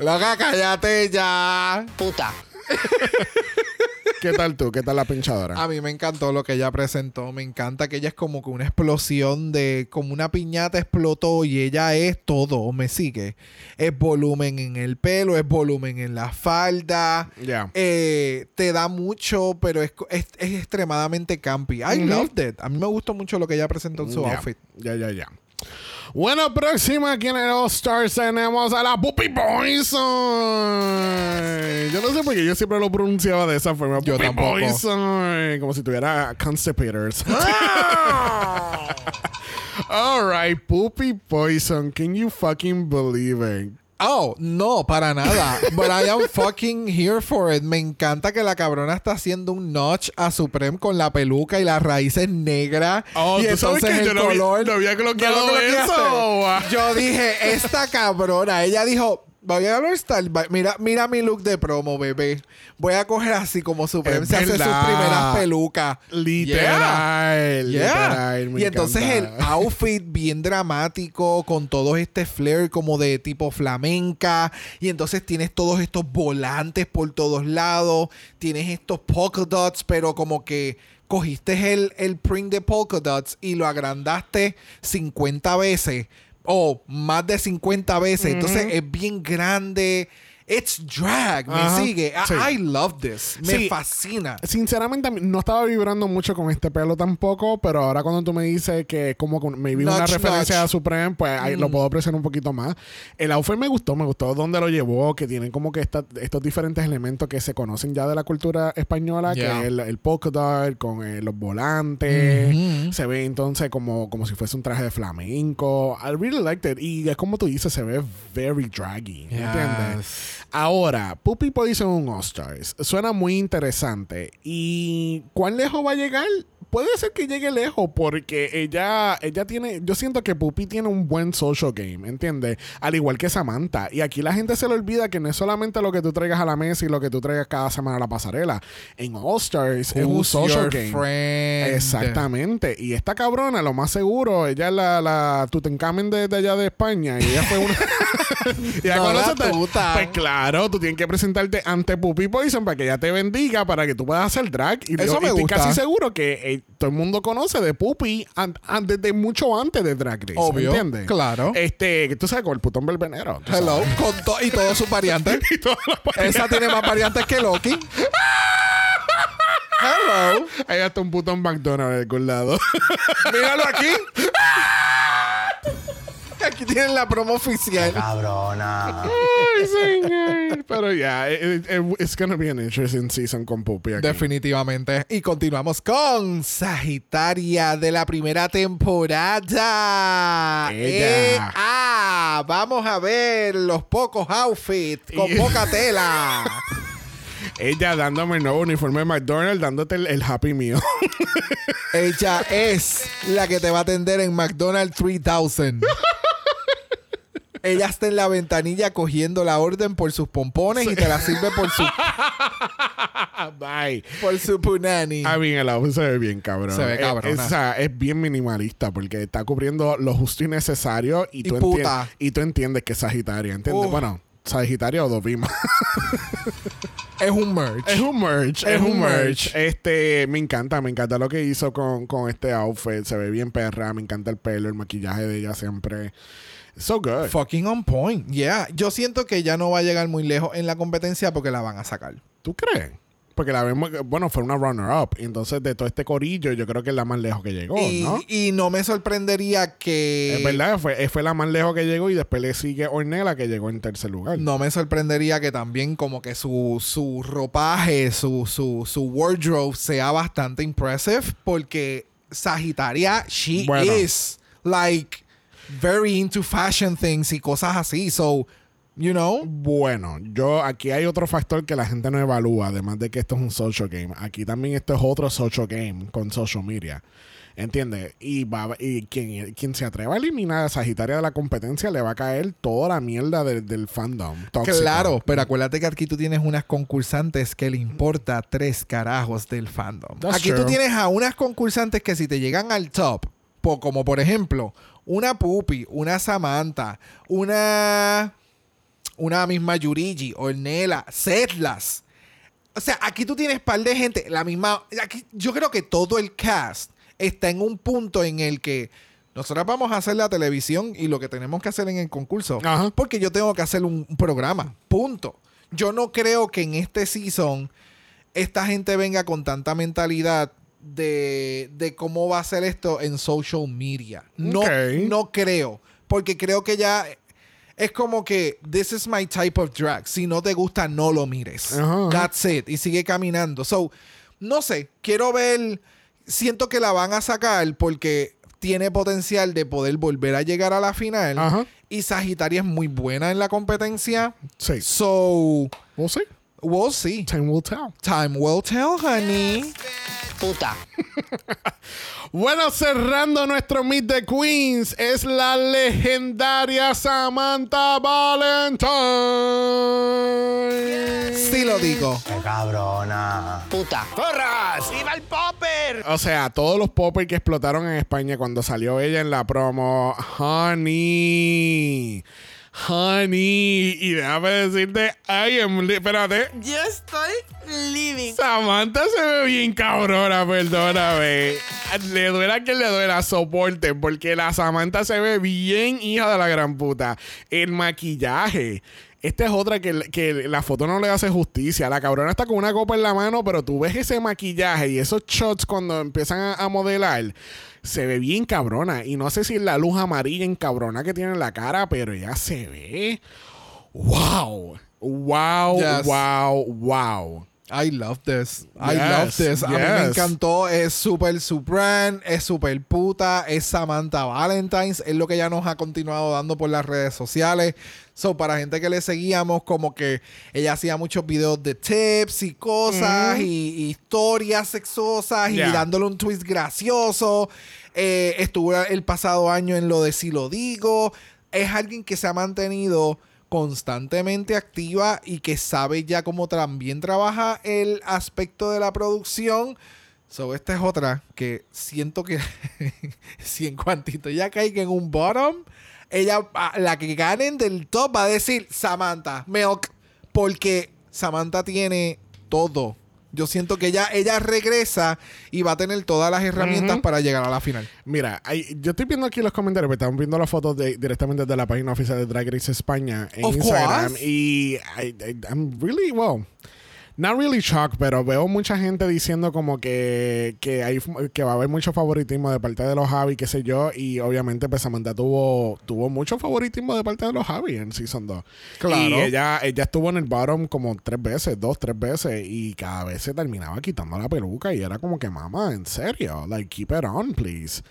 [SPEAKER 2] Loca, cállate ya.
[SPEAKER 5] Puta.
[SPEAKER 1] ¿Qué tal tú? ¿Qué tal la pinchadora?
[SPEAKER 2] A mí me encantó lo que ella presentó. Me encanta que ella es como que una explosión de... Como una piñata explotó y ella es todo. ¿Me sigue? Es volumen en el pelo, es volumen en la falda.
[SPEAKER 1] Ya.
[SPEAKER 2] Eh, te da mucho, pero es, es, es extremadamente campy. I loved it. A mí me gustó mucho lo que ella presentó en su outfit.
[SPEAKER 1] Ya, ya, ya. Bueno, próxima aquí en el All Stars tenemos a la Puppy Poison. Yo no sé por qué yo siempre lo pronunciaba de esa forma.
[SPEAKER 2] Yo
[SPEAKER 1] Puppy
[SPEAKER 2] tampoco.
[SPEAKER 1] Poison. Como si tuviera constipators. All right, Puppy Poison. Can you fucking believe it?
[SPEAKER 2] Oh, no, para nada. But I am fucking here for it. Me encanta que la cabrona está haciendo un notch a Supreme con la peluca y las raíces negras.
[SPEAKER 1] Oh,
[SPEAKER 2] y
[SPEAKER 1] ¿tú sabes
[SPEAKER 2] entonces
[SPEAKER 1] que
[SPEAKER 2] el
[SPEAKER 1] yo no había-
[SPEAKER 2] color.
[SPEAKER 1] no había.
[SPEAKER 2] Yo dije, esta cabrona. Ella dijo. Voy a. Va- Mira, mira mi look de promo, bebé. Voy a coger así como Supreme se hace sus primeras pelucas.
[SPEAKER 1] Literal.
[SPEAKER 2] Yeah.
[SPEAKER 1] Literal. me
[SPEAKER 2] y entonces
[SPEAKER 1] encanta.
[SPEAKER 2] el outfit bien dramático con todo este flair como de tipo flamenca y entonces tienes todos estos volantes por todos lados, tienes estos polka dots, pero como que cogiste el, el print de polka dots y lo agrandaste 50 veces o más de 50 veces, entonces es bien grande. It's drag, me
[SPEAKER 1] Ajá.
[SPEAKER 2] sigue. I,
[SPEAKER 1] Sí.
[SPEAKER 2] I love this. Me
[SPEAKER 1] Sí.
[SPEAKER 2] fascina.
[SPEAKER 1] Sinceramente, no estaba vibrando mucho con este pelo tampoco, pero ahora cuando tú me dices que como me vi una referencia
[SPEAKER 2] notch.
[SPEAKER 1] a Supreme, pues ahí lo puedo apreciar un poquito más. El outfit me gustó, me gustó dónde lo llevó, que tienen como que esta- estos diferentes elementos que se conocen ya de la cultura española,
[SPEAKER 2] Yeah.
[SPEAKER 1] que es el, el polka dot con eh, los volantes. Se ve entonces como, como si fuese un traje de flamenco. I really liked it. Y es como tú dices, se ve very draggy. ¿Entiendes? Ahora, Puppy Poison un All Stars. Suena muy interesante. ¿Y cuán lejos va a llegar? Puede ser que llegue lejos porque ella, ella tiene, yo siento que Puppy tiene un buen social game, ¿entiendes? Al igual que Samantha. Y aquí la gente se le olvida que no es solamente lo que tú traigas a la mesa y lo que tú traigas cada semana a la pasarela. En All Stars es un
[SPEAKER 2] Who's
[SPEAKER 1] social game.
[SPEAKER 2] friend?
[SPEAKER 1] Exactamente. Y esta cabrona, lo más seguro, ella es la, la Tutankamen de, de allá de España. Y ella fue una. y
[SPEAKER 2] No
[SPEAKER 1] conoce te-. Pues claro, tú tienes que presentarte ante Puppy Poison para que ella te bendiga, para que tú puedas hacer drag. Y
[SPEAKER 2] Eso me
[SPEAKER 1] estoy
[SPEAKER 2] gusta.
[SPEAKER 1] casi seguro que todo el mundo conoce de Puppy an- an- desde mucho antes de Drag Race.
[SPEAKER 2] Obvio,
[SPEAKER 1] ¿Entiendes?
[SPEAKER 2] claro.
[SPEAKER 1] Este, tú sabes, con el putón verbenero.
[SPEAKER 2] Hello, con to- y todos sus variantes.
[SPEAKER 1] Y todas las variantes.
[SPEAKER 2] Esa tiene más variantes que Loki. Hello.
[SPEAKER 1] Hay hasta un putón McDonald's de algún lado.
[SPEAKER 2] Míralo aquí. Aquí tienen la promo oficial.
[SPEAKER 3] Cabrona.
[SPEAKER 1] Ay, señor. Pero ya, it- it- it's gonna be an interesting season con Puppy aquí.
[SPEAKER 2] Definitivamente. Y continuamos con Sagitaria de la primera temporada.
[SPEAKER 1] Ella.
[SPEAKER 2] Eh, ah, vamos a ver los pocos outfits con
[SPEAKER 1] Y-
[SPEAKER 2] poca tela.
[SPEAKER 1] Ella dándome el nuevo uniforme de McDonald's, dándote el, el Happy Meal.
[SPEAKER 2] Ella es la que te va a atender en McDonald's 3000. Ella está en la ventanilla cogiendo la orden por sus pompones y te la sirve por su,
[SPEAKER 1] Bye.
[SPEAKER 2] por su punani.
[SPEAKER 1] A mí el outfit se ve bien cabrón.
[SPEAKER 2] Se ve
[SPEAKER 1] Es-
[SPEAKER 2] cabrona.
[SPEAKER 1] Es, es bien minimalista porque está cubriendo lo justo y necesario y,
[SPEAKER 2] Y
[SPEAKER 1] tú,
[SPEAKER 2] puta.
[SPEAKER 1] y tú entiendes que es Sagitaria, ¿entiendes? Bueno, Sagitaria o Dovima.
[SPEAKER 2] Es un merch.
[SPEAKER 1] es un merch, es,
[SPEAKER 2] Es
[SPEAKER 1] un
[SPEAKER 2] un
[SPEAKER 1] merch.
[SPEAKER 2] merch.
[SPEAKER 1] Este, me encanta, me encanta lo que hizo con, con este outfit. Se ve bien perra, me encanta el pelo, el maquillaje de ella siempre. So good.
[SPEAKER 2] Fucking on point. Yeah. Yo siento que ya no va a llegar muy lejos en la competencia porque la van a sacar.
[SPEAKER 1] ¿Tú crees? porque la vemos, bueno, fue una runner-up. Entonces, de todo este corillo, yo creo que es la más lejos que llegó,
[SPEAKER 2] y,
[SPEAKER 1] ¿no?
[SPEAKER 2] y no me sorprendería que.
[SPEAKER 1] Es verdad, fue, fue la más lejos que llegó y después le sigue Ornella que llegó en tercer lugar.
[SPEAKER 2] No me sorprendería que también como que su, su ropaje, su, su, su wardrobe sea bastante impressive porque Sagitaria, she
[SPEAKER 1] Bueno.
[SPEAKER 2] is like very into fashion things y cosas así. So, you know.
[SPEAKER 1] Bueno, yo aquí hay otro factor que la gente no evalúa, además de que esto es un social game. Aquí también esto es otro social game con social media. ¿Entiendes? Y, va, y quien, quien se atreva a eliminar a Sagitaria de la competencia le va a caer toda la mierda del- del fandom. tóxico.
[SPEAKER 2] Claro, pero acuérdate que aquí tú tienes unas concursantes que le importa tres carajos del fandom.
[SPEAKER 1] That's
[SPEAKER 2] aquí tú tienes a unas concursantes que si te llegan al top, po- como por ejemplo, una Pupi, una Samantha, una una misma Yurigi, Ornella, Setlas. O sea, aquí tú tienes par de gente, la misma. Aquí, yo creo que todo el cast está en un punto en el que nosotros vamos a hacer la televisión y lo que tenemos que hacer en el concurso.
[SPEAKER 1] Ajá.
[SPEAKER 2] Porque yo tengo que hacer un, un programa. Punto. Yo no creo que en este season esta gente venga con tanta mentalidad de, de cómo va a ser esto en social media. No, no creo. Porque creo que ya es como que this is my type of drag. Si no te gusta, no lo mires. That's it. Y sigue caminando. So, no sé. Quiero ver. Siento que la van a sacar porque tiene potencial de poder volver a llegar a la final. Y Sagitaria es muy buena en la competencia.
[SPEAKER 1] Sí.
[SPEAKER 2] So,
[SPEAKER 1] We'll see.
[SPEAKER 2] we'll see.
[SPEAKER 1] Time will tell.
[SPEAKER 2] Time will tell, honey.
[SPEAKER 5] Puta.
[SPEAKER 1] Bueno, cerrando nuestro Meet the Queens es la legendaria Samantha Valentine.
[SPEAKER 2] Sí lo digo.
[SPEAKER 3] Qué cabrona.
[SPEAKER 5] Puta.
[SPEAKER 4] ¡Porras! ¡Viva el popper!
[SPEAKER 1] O sea, todos los poppers que explotaron en España cuando salió ella en la promo. Honey. Honey. Y déjame decirte, I am. Espérate.
[SPEAKER 4] Yo estoy living.
[SPEAKER 1] Samantha se ve bien cabrona, perdóname. Le duela que le duela, soporte, porque la Samantha se ve bien hija de la gran puta. El maquillaje. Esta es otra que, que la foto no le hace justicia. La cabrona está con una copa en la mano, pero tú ves ese maquillaje y esos shots cuando empiezan a, a modelar. Se ve bien cabrona. Y no sé si es la luz amarilla en cabrona que tiene en la cara, pero ella se ve. ¡Wow! ¡Wow!
[SPEAKER 2] Yes.
[SPEAKER 1] ¡Wow! ¡Wow!
[SPEAKER 2] I love this. I
[SPEAKER 1] Yes,
[SPEAKER 2] love this. A mí me
[SPEAKER 1] yes.
[SPEAKER 2] encantó. Es súper su brand. Es súper puta. Es Samantha Valentines. Es lo que ella nos ha continuado dando por las redes sociales. So, para gente que le seguíamos, como que ella hacía muchos videos de tips y cosas y, y historias sexosas
[SPEAKER 1] Yeah.
[SPEAKER 2] y dándole un twist gracioso. Eh, estuvo el pasado año en lo de Si lo digo. Es alguien que se ha mantenido constantemente activa y que sabe ya cómo también trabaja el aspecto de la producción. So, esta es otra que siento que si en cuantito ya caiga en un bottom, ella, la que ganen del top va a decir Samantha, Milk, porque Samantha tiene todo. Yo siento que ella, ella regresa y va a tener todas las herramientas para llegar a la final.
[SPEAKER 1] Mira, hay- yo estoy viendo aquí los comentarios, pero estamos viendo las fotos de, directamente de la página oficial de Drag Race España en
[SPEAKER 2] Of
[SPEAKER 1] Instagram.
[SPEAKER 2] course.
[SPEAKER 1] Y I, I- I'm really, well, not really shocked, pero veo mucha gente diciendo como que, que, hay, que va a haber mucho favoritismo de parte de los Javi, qué sé yo. Y obviamente, pues Samantha tuvo, tuvo mucho favoritismo de parte de los Javi en Season 2.
[SPEAKER 2] Claro.
[SPEAKER 1] Y ella, ella estuvo en el bottom como tres veces, dos, tres veces. Y cada vez se terminaba quitando la peluca. Y era como que, mamá, en serio, like, keep it on, please.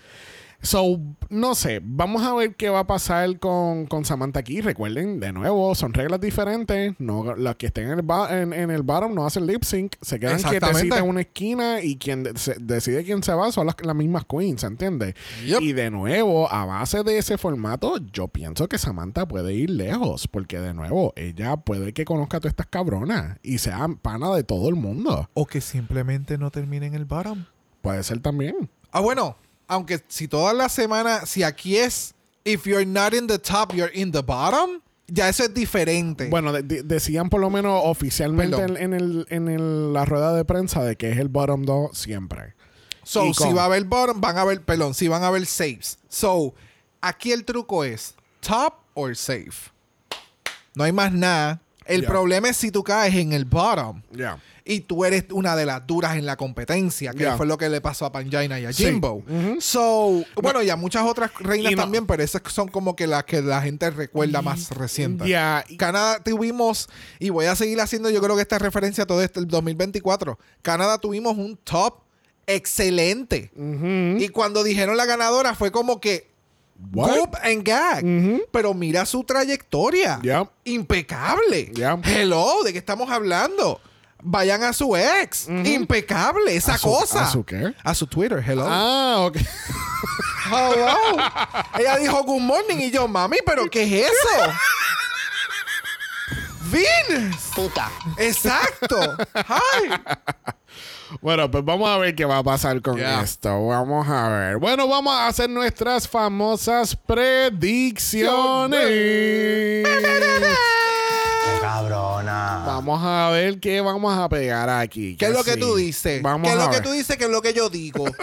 [SPEAKER 1] So, no sé, vamos a ver qué va a pasar con, con Samantha aquí. Recuerden, de nuevo, son reglas diferentes. No, los que estén en el, ba- en, en el bottom no hacen lip sync. Se quedan quietecitas en una esquina y quien de- se- decide quién se va son las, las mismas queens, ¿entiendes?
[SPEAKER 2] Yep.
[SPEAKER 1] Y de nuevo, a base de ese formato, yo pienso que Samantha puede ir lejos. Porque de nuevo, ella puede que conozca a todas estas cabronas y sea pana de todo el mundo.
[SPEAKER 2] O que simplemente no termine en el bottom.
[SPEAKER 1] Puede ser también.
[SPEAKER 2] Ah, bueno, aunque si todas las semanas, si aquí es, if you're not in the top, you're in the bottom, ya eso es diferente.
[SPEAKER 1] Bueno, de- de- decían por lo menos oficialmente en, en el, en el- la rueda de prensa de que es el bottom 2 siempre.
[SPEAKER 2] so,
[SPEAKER 1] y
[SPEAKER 2] si
[SPEAKER 1] con-
[SPEAKER 2] va a haber bottom, van a haber, perdón, si van a haber saves. So, aquí el truco es top or safe. No hay más nada. El
[SPEAKER 1] Yeah.
[SPEAKER 2] problema es si tú caes en el bottom.
[SPEAKER 1] Yeah.
[SPEAKER 2] Y tú eres una de las duras en la competencia, que
[SPEAKER 1] Yeah.
[SPEAKER 2] fue lo que le pasó a Panjaina y a
[SPEAKER 1] Sí.
[SPEAKER 2] Jimbo. So, bueno, y a muchas otras reinas
[SPEAKER 1] no-
[SPEAKER 2] también, pero esas son como que las que la gente recuerda más recientes.
[SPEAKER 1] Yeah.
[SPEAKER 2] Canadá tuvimos, y voy a seguir haciendo yo creo que esta referencia a todo este el 2024. Canadá tuvimos un top excelente. Y cuando dijeron la ganadora fue como que
[SPEAKER 1] What?
[SPEAKER 2] Goop and gag. Pero mira su trayectoria.
[SPEAKER 1] Yeah.
[SPEAKER 2] Impecable.
[SPEAKER 1] Yeah.
[SPEAKER 2] Hello, ¿de qué estamos hablando? Vayan a su ex. Impecable. Esa
[SPEAKER 1] ¿A su-
[SPEAKER 2] cosa.
[SPEAKER 1] a su qué?
[SPEAKER 2] A su Twitter. Hello.
[SPEAKER 1] Ah, ok.
[SPEAKER 2] Hello. Ella dijo good morning y yo, mami, ¿pero qué es eso? Venus.
[SPEAKER 5] Puta.
[SPEAKER 2] Exacto. Hi.
[SPEAKER 1] Bueno, pues vamos a ver qué va a pasar con
[SPEAKER 2] Yeah.
[SPEAKER 1] esto. Vamos a ver. Bueno, vamos a hacer nuestras famosas predicciones.
[SPEAKER 3] Qué cabrona.
[SPEAKER 1] Vamos a ver qué vamos a pegar aquí.
[SPEAKER 2] ¿Qué es lo que tú dices?
[SPEAKER 1] Vamos
[SPEAKER 2] ¿Qué es lo que tú dices? ¿Qué es lo que yo digo?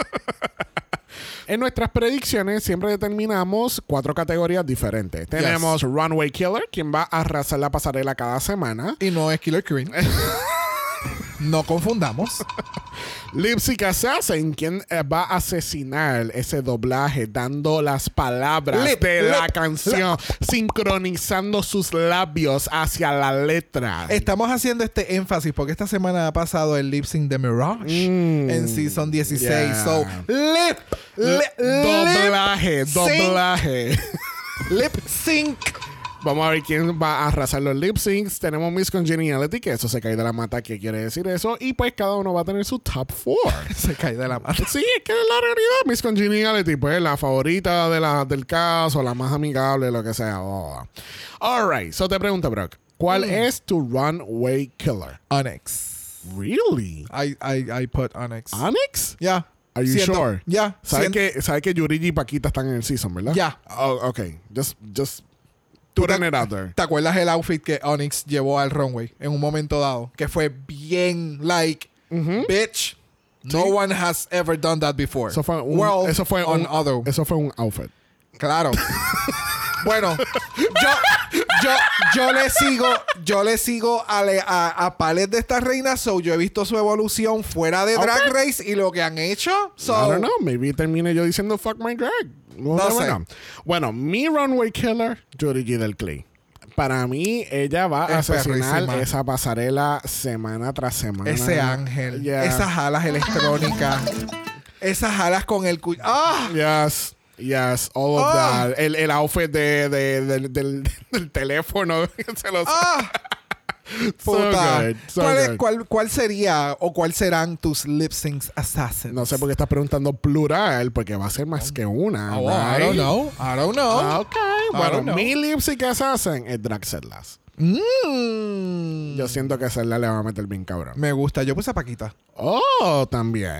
[SPEAKER 1] En nuestras predicciones siempre determinamos cuatro categorías diferentes. Tenemos Runway Killer, quien va a arrasar la pasarela cada semana.
[SPEAKER 2] y no es Killer Queen. no confundamos.
[SPEAKER 1] Lipsy Assassin, quien eh, va a asesinar ese doblaje, dando las palabras
[SPEAKER 2] Lip,
[SPEAKER 1] de la
[SPEAKER 2] lip,
[SPEAKER 1] canción, sincronizando sus labios hacia la letra.
[SPEAKER 2] Estamos haciendo este énfasis porque esta semana ha pasado el lip sync de Mirage
[SPEAKER 1] Mm.
[SPEAKER 2] en Season 16.
[SPEAKER 1] Yeah.
[SPEAKER 2] So, lip, li-
[SPEAKER 1] doblaje, doblaje.
[SPEAKER 2] lip sync.
[SPEAKER 1] Vamos a ver quién va a arrasar los lip syncs. Tenemos Miss Congeniality, que eso se cae de la mata. ¿Qué quiere decir eso? Y pues cada uno va a tener su top four.
[SPEAKER 2] Se cae de la mano.
[SPEAKER 1] Sí, es que es la realidad. Miss Congeniality, pues la favorita de la, del caso, la más amigable, lo que sea. Oh. Alright, so te pregunto, Brock. ¿Cuál
[SPEAKER 2] Mm.
[SPEAKER 1] es tu runway killer?
[SPEAKER 2] Onyx.
[SPEAKER 1] Really?
[SPEAKER 2] I, I, I put Onyx.
[SPEAKER 1] ¿Onyx?
[SPEAKER 2] Ya.
[SPEAKER 1] Are you
[SPEAKER 2] Siento-
[SPEAKER 1] sure?
[SPEAKER 2] Ya.
[SPEAKER 1] ¿Sabes que, ¿Sabes que Yurigi y Paquita están en el season, verdad?
[SPEAKER 2] Ya.
[SPEAKER 1] Oh, ok. Just, just
[SPEAKER 2] ¿Tú
[SPEAKER 1] putting
[SPEAKER 2] te-
[SPEAKER 1] it out there.
[SPEAKER 2] ¿Te acuerdas el outfit que Onyx llevó al runway en un momento dado? Que fue bien, like, bitch. No one has ever done that before.
[SPEAKER 1] Eso fue un, eso fue
[SPEAKER 2] on
[SPEAKER 1] un,
[SPEAKER 2] other.
[SPEAKER 1] eso fue un outfit.
[SPEAKER 2] Claro. bueno, yo, yo, yo le sigo, yo le sigo a, le- a, a Palet de esta reina, so yo he visto su evolución fuera de Drag. Race y lo que han hecho. So,
[SPEAKER 1] I don't know. Maybe termine yo diciendo fuck my drag. Know. Bueno, mi runway killer, Yurigi del Clay. Para mí, ella va a
[SPEAKER 2] Es
[SPEAKER 1] asesinar esa pasarela semana tras semana.
[SPEAKER 2] ese ángel, esas alas electrónicas, esas alas con el cu- ¡Ah!
[SPEAKER 1] Yes. Yes, all of
[SPEAKER 2] Ah.
[SPEAKER 1] that. El, el outfit de, de- del, del- del teléfono. Se los- So
[SPEAKER 2] Puta.
[SPEAKER 1] good, so
[SPEAKER 2] ¿Cuál, es-
[SPEAKER 1] good.
[SPEAKER 2] cuál- cuál sería o cuál serán tus lip syncs assassins?
[SPEAKER 1] No sé por qué estás preguntando plural, porque va a ser más que una.
[SPEAKER 2] Oh, I don't know. I don't know.
[SPEAKER 1] Ah, ok.
[SPEAKER 2] I
[SPEAKER 1] Bueno,
[SPEAKER 2] know.
[SPEAKER 1] mi lipstick assassin es Draxelas.
[SPEAKER 2] Mm.
[SPEAKER 1] Yo siento que Zelda le va a meter bien cabrón.
[SPEAKER 2] Me gusta. Yo puse a Paquita.
[SPEAKER 1] Oh, también.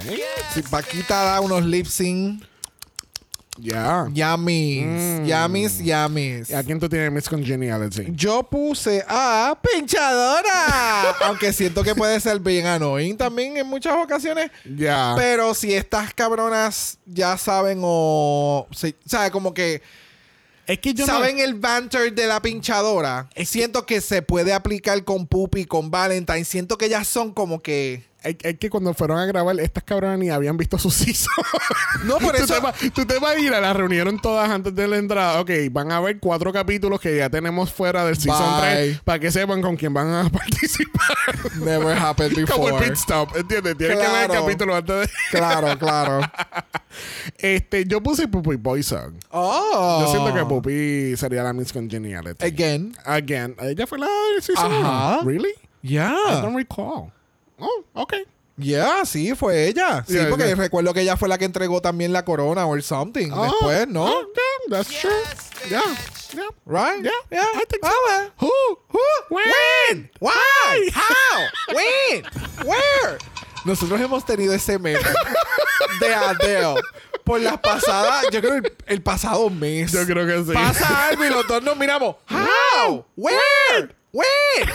[SPEAKER 2] Si Paquita da unos lip sync,
[SPEAKER 1] Ya.
[SPEAKER 2] yummies.
[SPEAKER 1] Mm.
[SPEAKER 2] Yummies, yummies.
[SPEAKER 1] ¿Y a quién tú tienes Miss Congeniality?
[SPEAKER 2] Yo puse a Pinchadora. Aunque siento que puede ser bien annoying también en muchas ocasiones.
[SPEAKER 1] Ya.
[SPEAKER 2] Pero si estas cabronas ya saben o... si- ¿Sabes? Como que
[SPEAKER 1] Es que yo no-
[SPEAKER 2] saben el banter de la pinchadora. Siento que se puede aplicar con Puppy, con Valentine. Siento que ellas son como que...
[SPEAKER 1] Es, es que cuando fueron a grabar, estas cabronas ni habían visto su season.
[SPEAKER 2] No, por eso...
[SPEAKER 1] tú te vas a ir a la reunieron todas antes de la entrada. Ok, van a ver cuatro capítulos que ya tenemos fuera del season
[SPEAKER 2] Bye.
[SPEAKER 1] 3 para que sepan con quién van a participar.
[SPEAKER 2] Never happened
[SPEAKER 1] Como el
[SPEAKER 2] before.
[SPEAKER 1] pit stop, ¿entiendes? Tienes que ver el
[SPEAKER 2] Claro.
[SPEAKER 1] capítulo antes de.
[SPEAKER 2] Claro, claro.
[SPEAKER 1] Este, yo puse Puppy Poison.
[SPEAKER 2] Oh.
[SPEAKER 1] Yo siento que Puppy sería la Miss Congeniality.
[SPEAKER 2] Again.
[SPEAKER 1] Again. Ella fue la del season
[SPEAKER 2] Ajá.
[SPEAKER 1] Really? I
[SPEAKER 2] Yeah.
[SPEAKER 1] don't recall. Oh, ok.
[SPEAKER 2] Yeah, sí, fue ella. Sí,
[SPEAKER 1] Yeah,
[SPEAKER 2] porque
[SPEAKER 1] yeah.
[SPEAKER 2] recuerdo que ella fue la que entregó también la corona or something.
[SPEAKER 1] Oh,
[SPEAKER 2] Después, ¿no?
[SPEAKER 1] oh, yeah, that's true. Yeah, yeah.
[SPEAKER 2] Right?
[SPEAKER 1] Yeah,
[SPEAKER 2] yeah.
[SPEAKER 1] I think so.
[SPEAKER 2] Ah, well.
[SPEAKER 1] Who?
[SPEAKER 2] Who?
[SPEAKER 1] When?
[SPEAKER 2] Why? How? When? Where? Nosotros hemos tenido ese meme de Adele por las pasadas, yo creo el, el pasado mes.
[SPEAKER 1] Yo creo que sí.
[SPEAKER 2] Pasa algo y los dos nos miramos. How? Where? When?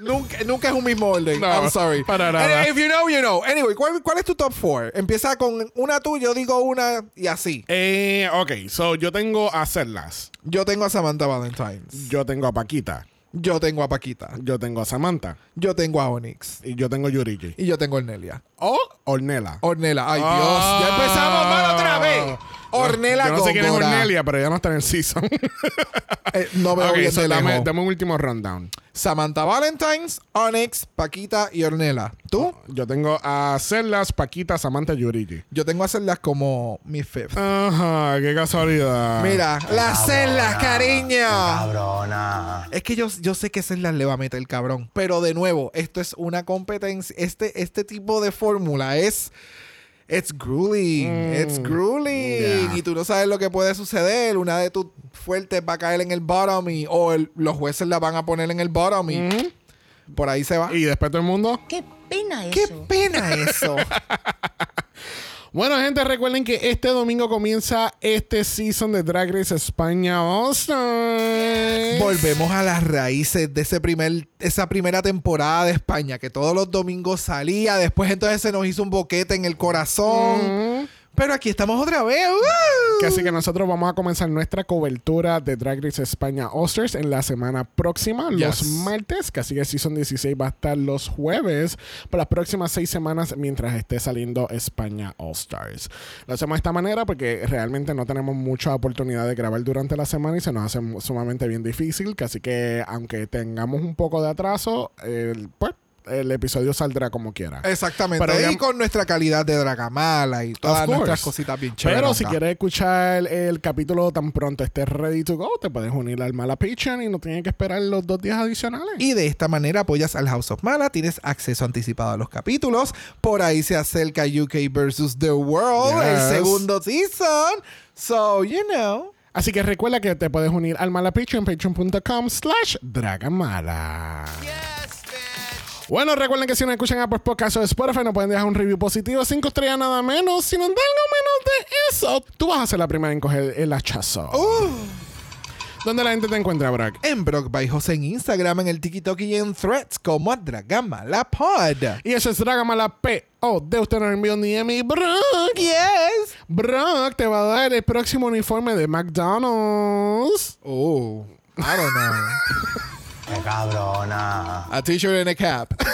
[SPEAKER 2] Nunca, nunca es un mismo orden.
[SPEAKER 1] No,
[SPEAKER 2] I'm sorry.
[SPEAKER 1] para nada.
[SPEAKER 2] Anyway, if you know, you know. Anyway, ¿cuál, cuál es tu top four? Empieza con una tú, yo digo una y así.
[SPEAKER 1] Eh, ok, so yo tengo a Cerlas.
[SPEAKER 2] Yo tengo a Samantha Valentine.
[SPEAKER 1] Yo tengo a Paquita.
[SPEAKER 2] Yo tengo a Paquita.
[SPEAKER 1] Yo tengo a Samantha.
[SPEAKER 2] Yo tengo a Onyx.
[SPEAKER 1] Y yo tengo a Yuriki.
[SPEAKER 2] Y yo tengo a Ornelia.
[SPEAKER 1] O Ornela.
[SPEAKER 2] Ornela. Ay,
[SPEAKER 1] Ah.
[SPEAKER 2] Dios. Ya empezamos mal otra vez. Ornela
[SPEAKER 1] Yo no sé quién es
[SPEAKER 2] Góngora.
[SPEAKER 1] Ornelia, pero ya no está en el season.
[SPEAKER 2] Eh, no veo
[SPEAKER 1] Ok,
[SPEAKER 2] bien
[SPEAKER 1] so dame, dame un último rundown.
[SPEAKER 2] Samantha Valentines, Onyx, Paquita y Ornela. ¿Tú?
[SPEAKER 1] Yo tengo a Celas, Paquita, Samantha, Yuriki.
[SPEAKER 2] Yo tengo a hacerlas como mi fifth.
[SPEAKER 1] Ajá, qué casualidad.
[SPEAKER 2] Mira, las celdas, cariño.
[SPEAKER 3] Cabrona.
[SPEAKER 2] Es que yo, yo sé que celdas le va a meter el cabrón. Pero de nuevo, esto es una competencia. Este, este tipo de fórmula es. It's grueling. It's grueling.
[SPEAKER 1] yeah.
[SPEAKER 2] Y tú no sabes lo que puede suceder. Una de tus fuertes va a caer en el bottom y, o el- los jueces la van a poner en el bottom y por ahí se va.
[SPEAKER 1] Y después todo el mundo.
[SPEAKER 5] Qué pena
[SPEAKER 2] ¡Qué
[SPEAKER 5] eso.
[SPEAKER 2] pena eso!
[SPEAKER 1] Bueno, gente, recuerden que este domingo comienza este season de Drag Race España All Stars.
[SPEAKER 2] Volvemos a las raíces de ese primer, esa primera temporada de España, que todos los domingos salía, después entonces se nos hizo un boquete en el corazón. Pero aquí estamos otra vez. ¡uh!
[SPEAKER 1] Así que nosotros vamos a comenzar nuestra cobertura de Drag Race España All Stars en la semana próxima, los martes. Que así que Season 16 va a estar los jueves por las próximas seis semanas mientras esté saliendo España All Stars. Lo hacemos de esta manera porque realmente no tenemos mucha oportunidad de grabar durante la semana y se nos hace sumamente bien difícil. Así que aunque tengamos un poco de atraso, el- pues el episodio saldrá como quiera.
[SPEAKER 2] Exactamente.
[SPEAKER 1] Pero ya-
[SPEAKER 2] y con nuestra calidad de Dragamala y todas nuestras cositas bien chéveres.
[SPEAKER 1] Pero si quieres escuchar el capítulo tan pronto esté ready to go, te puedes unir al Mala Patreon y no tienes que esperar los dos días adicionales.
[SPEAKER 2] Y de esta manera apoyas al House of Mala, tienes acceso anticipado a los capítulos. Por ahí se acerca UK versus The World, el
[SPEAKER 1] Yes.
[SPEAKER 2] segundo season. So, you know.
[SPEAKER 1] Así que recuerda que te puedes unir al Mala Patreon, patreon.com slash Dragamala. Bueno, recuerden que si nos escuchan a por podcast o Spotify no pueden dejar un review positivo, cinco estrellas nada menos. Si nos dan algo menos de eso, tú vas a ser la primera en coger el hachazo. ¿Dónde la gente te encuentra, Brock?
[SPEAKER 2] En Brock by José en Instagram, en el TikTok y en Threads como Dragamala Pod.
[SPEAKER 1] Y eso es Dragamala P. O de usted nos envió un DM y Brock.
[SPEAKER 2] Yes.
[SPEAKER 1] Brock te va a dar el próximo uniforme de McDonald's.
[SPEAKER 2] Oh, I don't know.
[SPEAKER 3] Qué cabrona.
[SPEAKER 2] A t-shirt and a cap.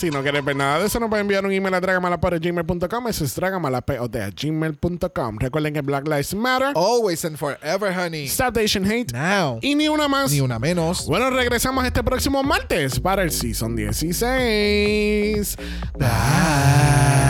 [SPEAKER 1] Si no quieres ver nada de eso, nos puede enviar un email a dragamalapod.gmail.com. Eso es dragamalapod.gmail.com. Recuerden que Black Lives Matter.
[SPEAKER 2] Always and forever, honey.
[SPEAKER 1] Stop Asian Hate.
[SPEAKER 2] Now.
[SPEAKER 1] Y ni una más.
[SPEAKER 2] Ni una menos.
[SPEAKER 1] Bueno, regresamos este próximo martes para el Season 16. Bye.